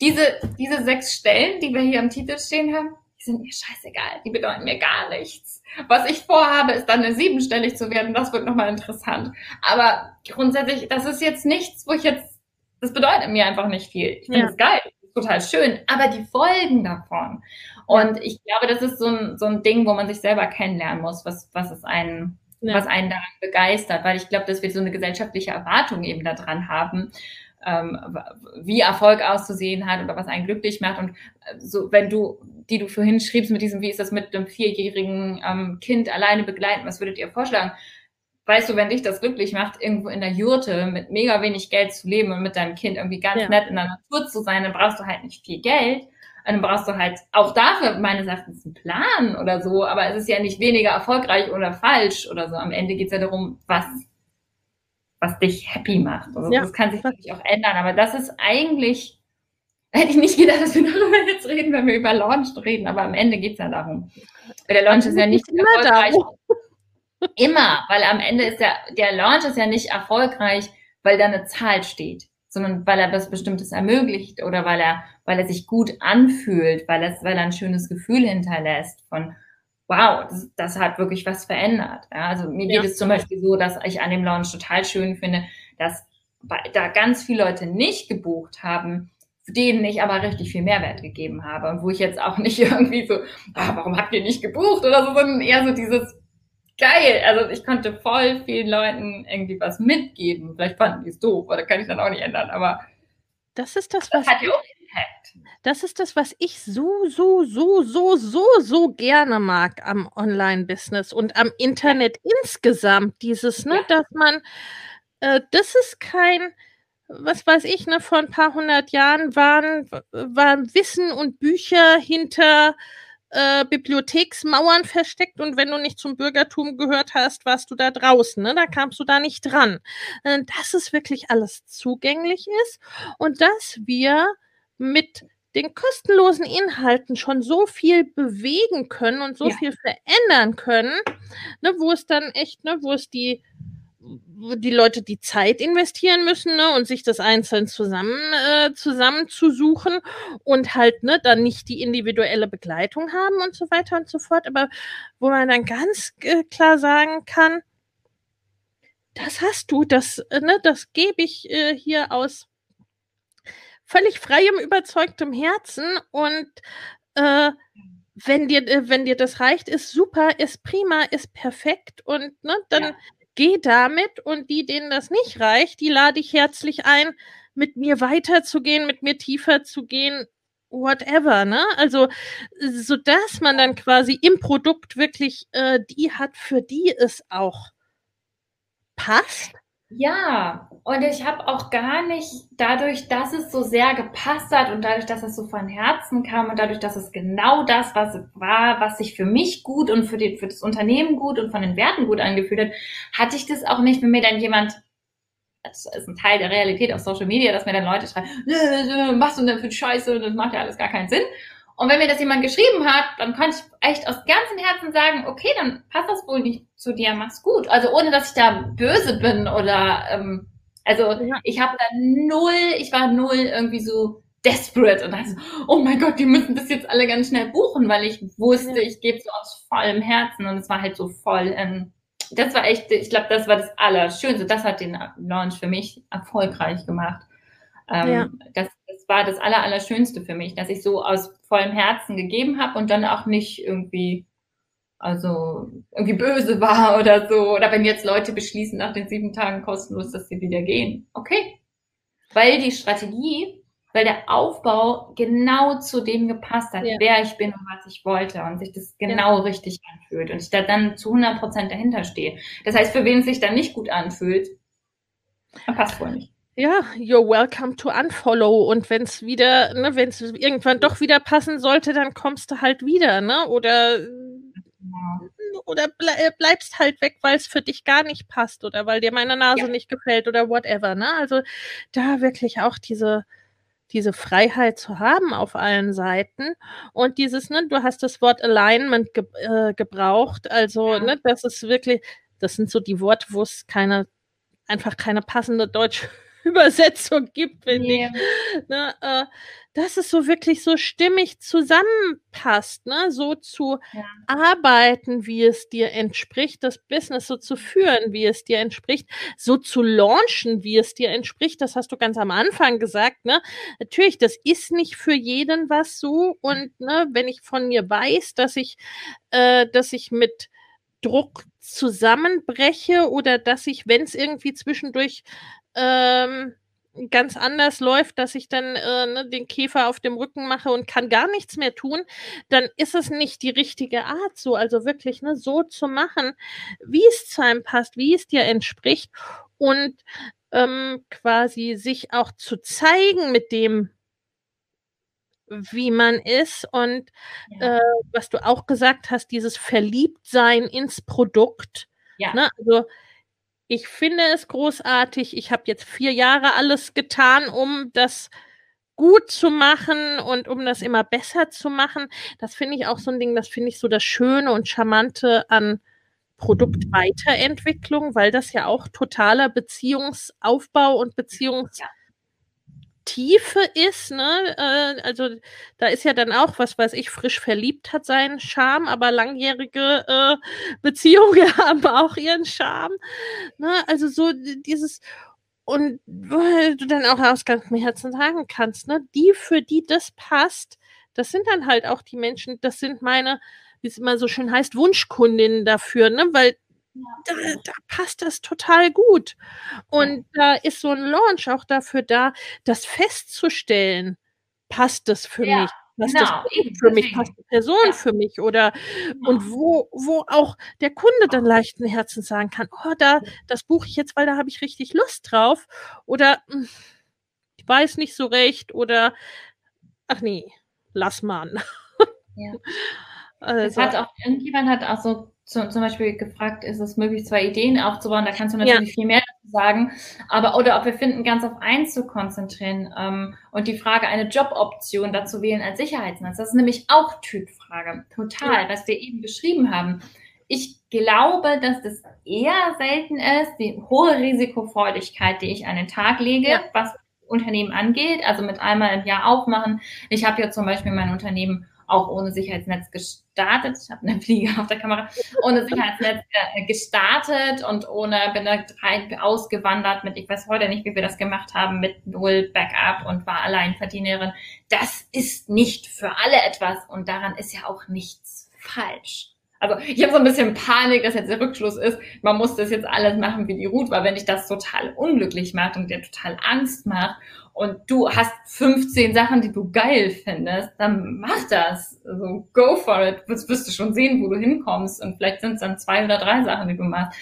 Speaker 2: diese, diese sechs Stellen, die wir hier am Titel stehen haben, die sind mir scheißegal, die bedeuten mir gar nichts. Was ich vorhabe, ist dann eine siebenstellig zu werden, das wird nochmal interessant. Aber grundsätzlich, das ist jetzt nichts, wo ich jetzt, das bedeutet mir einfach nicht viel. Ich finde es ja. geil, total schön, aber die Folgen davon. Und ich glaube, das ist so ein, so ein Ding, wo man sich selber kennenlernen muss, was, was es einen, ja. was einen daran begeistert, weil ich glaube, dass wir so eine gesellschaftliche Erwartung eben daran haben, ähm, wie Erfolg auszusehen hat oder was einen glücklich macht. Und äh, so, wenn du, die du vorhin schriebst mit diesem, wie ist das mit einem vierjährigen ähm, Kind alleine begleiten, was würdet ihr vorschlagen? Weißt du, wenn dich das glücklich macht, irgendwo in der Jurte mit mega wenig Geld zu leben und mit deinem Kind irgendwie ganz ja. nett in der Natur zu sein, dann brauchst du halt nicht viel Geld. Und dann brauchst du halt auch dafür meines Erachtens einen Plan oder so, aber es ist ja nicht weniger erfolgreich oder falsch oder so. Am Ende geht es ja darum, was was dich happy macht. Also ja. Das kann sich natürlich auch ändern, aber das ist eigentlich, hätte ich nicht gedacht, dass wir darüber jetzt reden, wenn wir über Launch reden, aber am Ende geht es ja darum. Der Launch ist ja nicht immer erfolgreich. Immer, weil am Ende ist der, der Launch ist ja nicht erfolgreich, weil da eine Zahl steht, sondern weil er was Bestimmtes ermöglicht oder weil er, weil er sich gut anfühlt, weil er, weil er ein schönes Gefühl hinterlässt von, wow, das, das hat wirklich was verändert. Ja, also mir ja. geht es zum Beispiel so, dass ich an dem Launch total schön finde, dass da ganz viele Leute nicht gebucht haben, denen ich aber richtig viel Mehrwert gegeben habe und wo ich jetzt auch nicht irgendwie so, ah, warum habt ihr nicht gebucht oder so, sondern eher so dieses geil. Also ich konnte voll vielen Leuten irgendwie was mitgeben. Vielleicht fanden die es doof, oder kann ich dann auch nicht ändern, aber
Speaker 1: das ist das, was das hat ja auch das ist das, was ich so, so, so, so, so, so gerne mag am Online-Business und am Internet ja. insgesamt. Dieses, ne, ja. dass man, äh, das ist kein, was weiß ich, ne, vor ein paar hundert Jahren waren, waren Wissen und Bücher hinter äh, Bibliotheksmauern versteckt und wenn du nicht zum Bürgertum gehört hast, warst du da draußen, ne? da kamst du da nicht dran. Äh, dass es wirklich alles zugänglich ist und dass wir mit den kostenlosen Inhalten schon so viel bewegen können und so ja. viel verändern können, ne, wo es dann echt, ne, wo es die die Leute die Zeit investieren müssen ne, und sich das einzeln zusammen äh, zusammenzusuchen und halt ne dann nicht die individuelle Begleitung haben und so weiter und so fort, aber wo man dann ganz äh, klar sagen kann, das hast du, das äh, ne, das gebe ich äh, hier aus völlig freiem, überzeugtem Herzen und äh, wenn dir, äh, wenn dir das reicht, ist super, ist prima, ist perfekt und ne, dann ja. geh damit und die, denen das nicht reicht, die lade ich herzlich ein, mit mir weiterzugehen, mit mir tiefer zu gehen, whatever, ne? Also, so dass man dann quasi im Produkt wirklich äh, die hat, für die es auch passt
Speaker 2: Ja, und ich habe auch gar nicht, dadurch, dass es so sehr gepasst hat und dadurch, dass es so von Herzen kam und dadurch, dass es genau das was war, was sich für mich gut und für, die, für das Unternehmen gut und von den Werten gut angefühlt hat, hatte ich das auch nicht, wenn mir dann jemand, das ist ein Teil der Realität auf Social Media, dass mir dann Leute schreiben, was du denn für Scheiße, das macht ja alles gar keinen Sinn. Und wenn mir das jemand geschrieben hat, dann konnte ich echt aus ganzem Herzen sagen, okay, dann passt das wohl nicht zu dir, mach's gut. Also ohne, dass ich da böse bin oder, ähm, also ja. ich habe da null, ich war null irgendwie so desperate und dachte so, oh mein Gott, die müssen das jetzt alle ganz schnell buchen, weil ich wusste, ja. ich gebe so aus vollem Herzen und es war halt so voll, ähm, das war echt, ich glaube, das war das Allerschönste. Das hat den Launch für mich erfolgreich gemacht. Ähm, ja. das, das war das Aller, Allerschönste für mich, dass ich so aus vollem Herzen gegeben habe und dann auch nicht irgendwie, also irgendwie böse war oder so. Oder wenn jetzt Leute beschließen, nach den sieben Tagen kostenlos, dass sie wieder gehen. Okay. Weil die Strategie, weil der Aufbau genau zu dem gepasst hat, ja. wer ich bin und was ich wollte und sich das genau ja. richtig anfühlt und ich da dann zu 100 Prozent dahinter stehe. Das heißt, für wen es sich dann nicht gut anfühlt, passt wohl nicht
Speaker 1: ja, you're welcome to unfollow. Und wenn es wieder, ne, wenn es irgendwann doch wieder passen sollte, dann kommst du halt wieder, ne? Oder oder ble äh, bleibst halt weg, weil es für dich gar nicht passt oder weil dir meine Nase ja. nicht gefällt oder whatever, ne? Also da wirklich auch diese diese Freiheit zu haben auf allen Seiten und dieses, ne, du hast das Wort Alignment ge äh, gebraucht, also, ja. ne, das ist wirklich, das sind so die Worte, wo es keine, einfach keine passende deutsche Übersetzung gibt, finde yeah. ich. Ne, äh, dass es so wirklich so stimmig zusammenpasst, ne? so zu ja. arbeiten, wie es dir entspricht, das Business so zu führen, wie es dir entspricht, so zu launchen, wie es dir entspricht. Das hast du ganz am Anfang gesagt. Ne? Natürlich, das ist nicht für jeden was so. Und ne, wenn ich von mir weiß, dass ich, äh, dass ich mit Druck zusammenbreche oder dass ich, wenn es irgendwie zwischendurch ähm, ganz anders läuft, dass ich dann äh, ne, den Käfer auf dem Rücken mache und kann gar nichts mehr tun, dann ist es nicht die richtige Art so. Also wirklich ne, so zu machen, wie es zu einem passt, wie es dir entspricht und ähm, quasi sich auch zu zeigen mit dem, wie man ist und ja. äh, was du auch gesagt hast, dieses Verliebtsein ins Produkt. Ja. Ne? Also ich finde es großartig. Ich habe jetzt vier Jahre alles getan, um das gut zu machen und um das immer besser zu machen. Das finde ich auch so ein Ding, das finde ich so das Schöne und Charmante an Produktweiterentwicklung, weil das ja auch totaler Beziehungsaufbau und Beziehungs ja. Tiefe ist, ne? Äh, also da ist ja dann auch, was weiß ich, frisch verliebt hat seinen Charme, aber langjährige äh, Beziehungen haben auch ihren Charme. Ne? Also so dieses und weil du dann auch aus ganzem Herzen sagen kannst, ne, die, für die das passt, das sind dann halt auch die Menschen, das sind meine, wie es immer so schön heißt, Wunschkundinnen dafür, ne, weil da, da, passt das total gut. Und da ist so ein Launch auch dafür da, das festzustellen, passt das für ja, mich? Passt genau, das für mich? Passt die Person ja. für mich? Oder genau. und wo, wo auch der Kunde dann leichten Herzens sagen kann, oh, da, das buche ich jetzt, weil da habe ich richtig Lust drauf. Oder hm, ich weiß nicht so recht oder ach nee, lass mal.
Speaker 2: Ja. Also, hat auch, irgendjemand hat auch so zum, zum Beispiel gefragt, ist es möglich, zwei Ideen aufzubauen? Da kannst du natürlich ja. viel mehr dazu sagen. Aber, oder ob wir finden, ganz auf eins zu konzentrieren ähm, und die Frage, eine Joboption dazu wählen als Sicherheitsnetz. Das ist nämlich auch Typfrage. Total, ja. was wir eben beschrieben haben. Ich glaube, dass das eher selten ist, die hohe Risikofreudigkeit, die ich an den Tag lege, ja. was Unternehmen angeht, also mit einmal im Jahr aufmachen. Ich habe ja zum Beispiel mein Unternehmen auch ohne Sicherheitsnetz gestartet. Ich habe eine Fliege auf der Kamera. Ohne Sicherheitsnetz äh, gestartet und ohne bin da ausgewandert mit, ich weiß heute nicht, wie wir das gemacht haben, mit null Backup und war Alleinverdienerin. Das ist nicht für alle etwas und daran ist ja auch nichts falsch. Also ich habe so ein bisschen Panik, dass jetzt der Rückschluss ist, man muss das jetzt alles machen wie die Ruth, weil wenn dich das total unglücklich macht und dir total Angst macht und du hast 15 Sachen, die du geil findest, dann mach das. Also go for it. Wirst, wirst du schon sehen, wo du hinkommst. Und vielleicht sind es dann zwei oder drei Sachen, die du machst.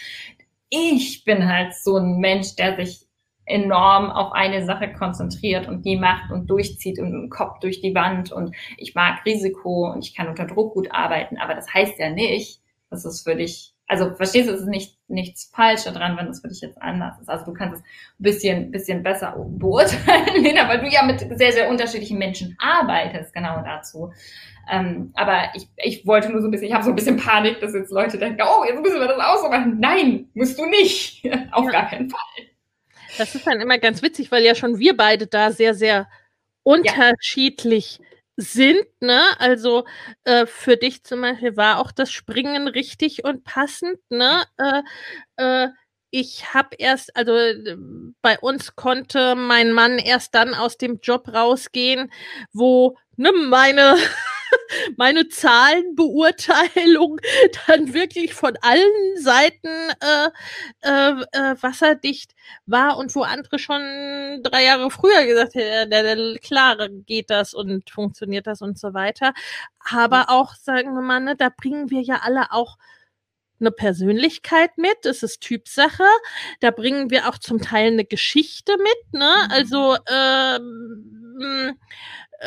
Speaker 2: ich bin halt so ein Mensch, der sich enorm auf eine Sache konzentriert und die macht und durchzieht und im Kopf durch die Wand und ich mag Risiko und ich kann unter Druck gut arbeiten, aber das heißt ja nicht, dass es für dich also verstehst du, es ist nicht nichts falsch daran, wenn es für dich jetzt anders ist. Also du kannst es ein bisschen, bisschen besser beurteilen, Lena, weil du ja mit sehr, sehr unterschiedlichen Menschen arbeitest, genau dazu. Ähm, aber ich, ich wollte nur so ein bisschen, ich habe so ein bisschen Panik, dass jetzt Leute denken, oh, jetzt müssen wir das auch so machen. Nein, musst du nicht. Auf ja. gar keinen Fall.
Speaker 1: Das ist dann immer ganz witzig, weil ja schon wir beide da sehr, sehr unterschiedlich ja sind, ne? Also äh, für dich zum Beispiel war auch das Springen richtig und passend, ne? Äh, äh, ich habe erst, also bei uns konnte mein Mann erst dann aus dem Job rausgehen, wo ne, meine meine Zahlenbeurteilung dann wirklich von allen Seiten äh, äh, äh, wasserdicht war und wo andere schon drei Jahre früher gesagt hätten, klar geht das und funktioniert das und so weiter. Aber auch, sagen wir mal, ne, da bringen wir ja alle auch eine Persönlichkeit mit, es ist Typsache. Da bringen wir auch zum Teil eine Geschichte mit, ne? Mhm. Also ähm, äh,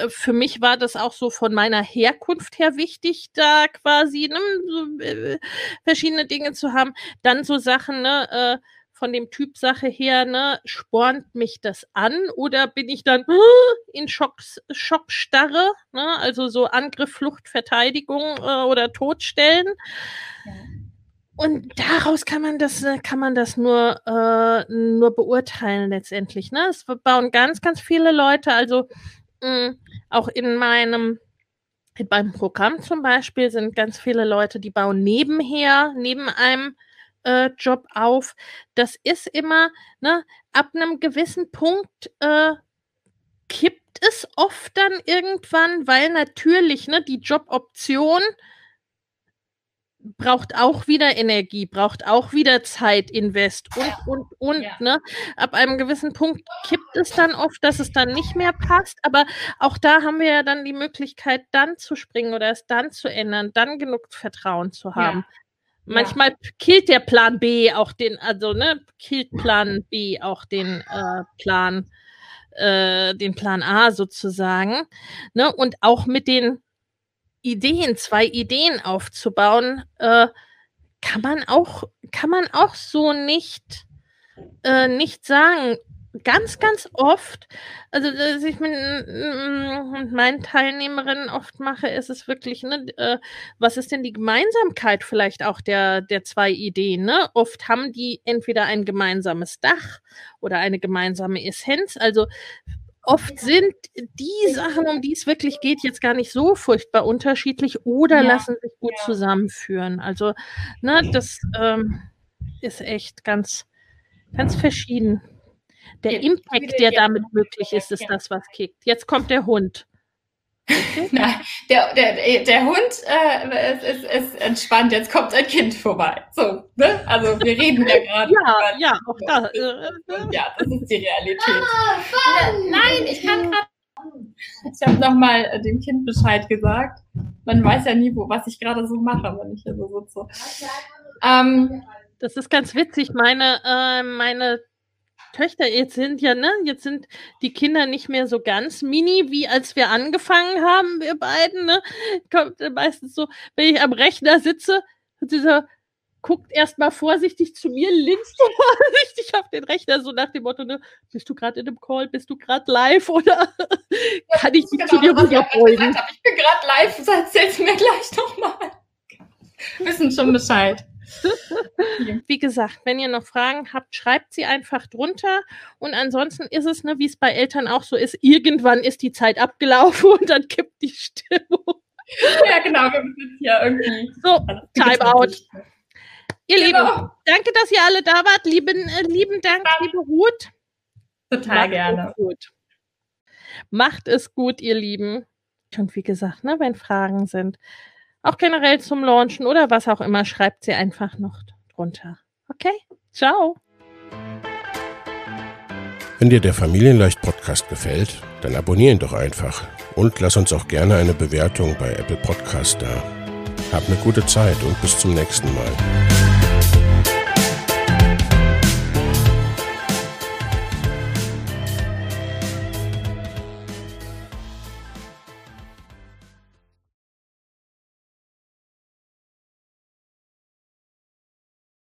Speaker 1: für mich war das auch so von meiner Herkunft her wichtig, da quasi ne, so, äh, verschiedene Dinge zu haben. Dann so Sachen, ne, äh, von dem Typ Sache her, ne, spornt mich das an oder bin ich dann äh, in Schocks, Schockstarre, ne, also so Angriff, Flucht, Verteidigung äh, oder Todstellen. Ja. Und daraus kann man das, äh, kann man das nur, äh, nur beurteilen letztendlich. Ne? Es bauen ganz, ganz viele Leute, also mh, mm, auch in meinem beim Programm zum Beispiel sind ganz viele Leute, die bauen nebenher, neben einem äh, Job auf. Das ist immer, ne, ab einem gewissen Punkt äh, kippt es oft dann irgendwann, weil natürlich, ne, die Joboption braucht auch wieder Energie, braucht auch wieder Zeit, Invest und, und, und, ja. ne? Ab einem gewissen Punkt kippt es dann oft, dass es dann nicht mehr passt, aber auch da haben wir ja dann die Möglichkeit, dann zu springen oder es dann zu ändern, dann genug Vertrauen zu haben. Ja. Manchmal ja. killt der Plan B auch den, also, ne, killt Plan B auch den äh, Plan, äh, den Plan A sozusagen, ne? Und auch mit den Ideen, zwei Ideen aufzubauen, äh, kann man auch, kann man auch so nicht, äh, nicht sagen. Ganz, ganz oft, also dass ich mit, mit meinen Teilnehmerinnen oft mache, ist es wirklich, ne, äh, was ist denn die Gemeinsamkeit vielleicht auch der, der zwei Ideen? Ne? Oft haben die entweder ein gemeinsames Dach oder eine gemeinsame Essenz. Also oft sind die Sachen, um die es wirklich geht, jetzt gar nicht so furchtbar unterschiedlich oder ja. lassen sich gut ja. zusammenführen. Also, ne, das ähm, ist echt ganz, ganz verschieden. Der Impact, der damit möglich ist, ist das, was kickt. Jetzt kommt der Hund.
Speaker 2: Nein, der, der, der Hund äh, ist, ist, ist entspannt, jetzt kommt ein Kind vorbei. So, ne? Also wir reden ja gerade.
Speaker 1: ja, ja, auch da. Äh,
Speaker 2: ja, das ist die Realität. Ah, nein, ich kann gerade. Ich habe nochmal äh, dem Kind Bescheid gesagt. Man weiß ja nie, wo, was ich gerade so mache, wenn ich hier so sitze. Ähm,
Speaker 1: das ist ganz witzig. Meine, äh, meine Töchter, jetzt sind ja, ne, jetzt sind die Kinder nicht mehr so ganz mini, wie als wir angefangen haben, wir beiden, ne? Kommt meistens so, wenn ich am Rechner sitze, so, guckt erstmal vorsichtig zu mir, linst vorsichtig auf den Rechner, so nach dem Motto, ne, bist du gerade in einem Call, bist du gerade live oder kann ich dich genau, zu dir rüberbeugen?
Speaker 2: Ich bin gerade live, erzähl's mir gleich nochmal. Wissen schon Bescheid.
Speaker 1: Wie gesagt, wenn ihr noch Fragen habt, schreibt sie einfach drunter. Und ansonsten ist es, ne, wie es bei Eltern auch so ist, irgendwann ist die Zeit abgelaufen und dann kippt die Stimmung.
Speaker 2: Ja, genau, wir müssen hier irgendwie.
Speaker 1: So, Timeout. Ihr genau. Lieben, danke, dass ihr alle da wart. Lieben, äh, lieben Dank, ja. liebe Ruth.
Speaker 2: Total Macht gerne.
Speaker 1: Gut. Macht es gut, ihr Lieben. Und wie gesagt, ne, wenn Fragen sind, auch generell zum Launchen oder was auch immer, schreibt sie einfach noch drunter. Okay, ciao.
Speaker 3: Wenn dir der Familienleicht Podcast gefällt, dann abonnier ihn doch einfach und lass uns auch gerne eine Bewertung bei Apple Podcast da. Hab eine gute Zeit und bis zum nächsten Mal.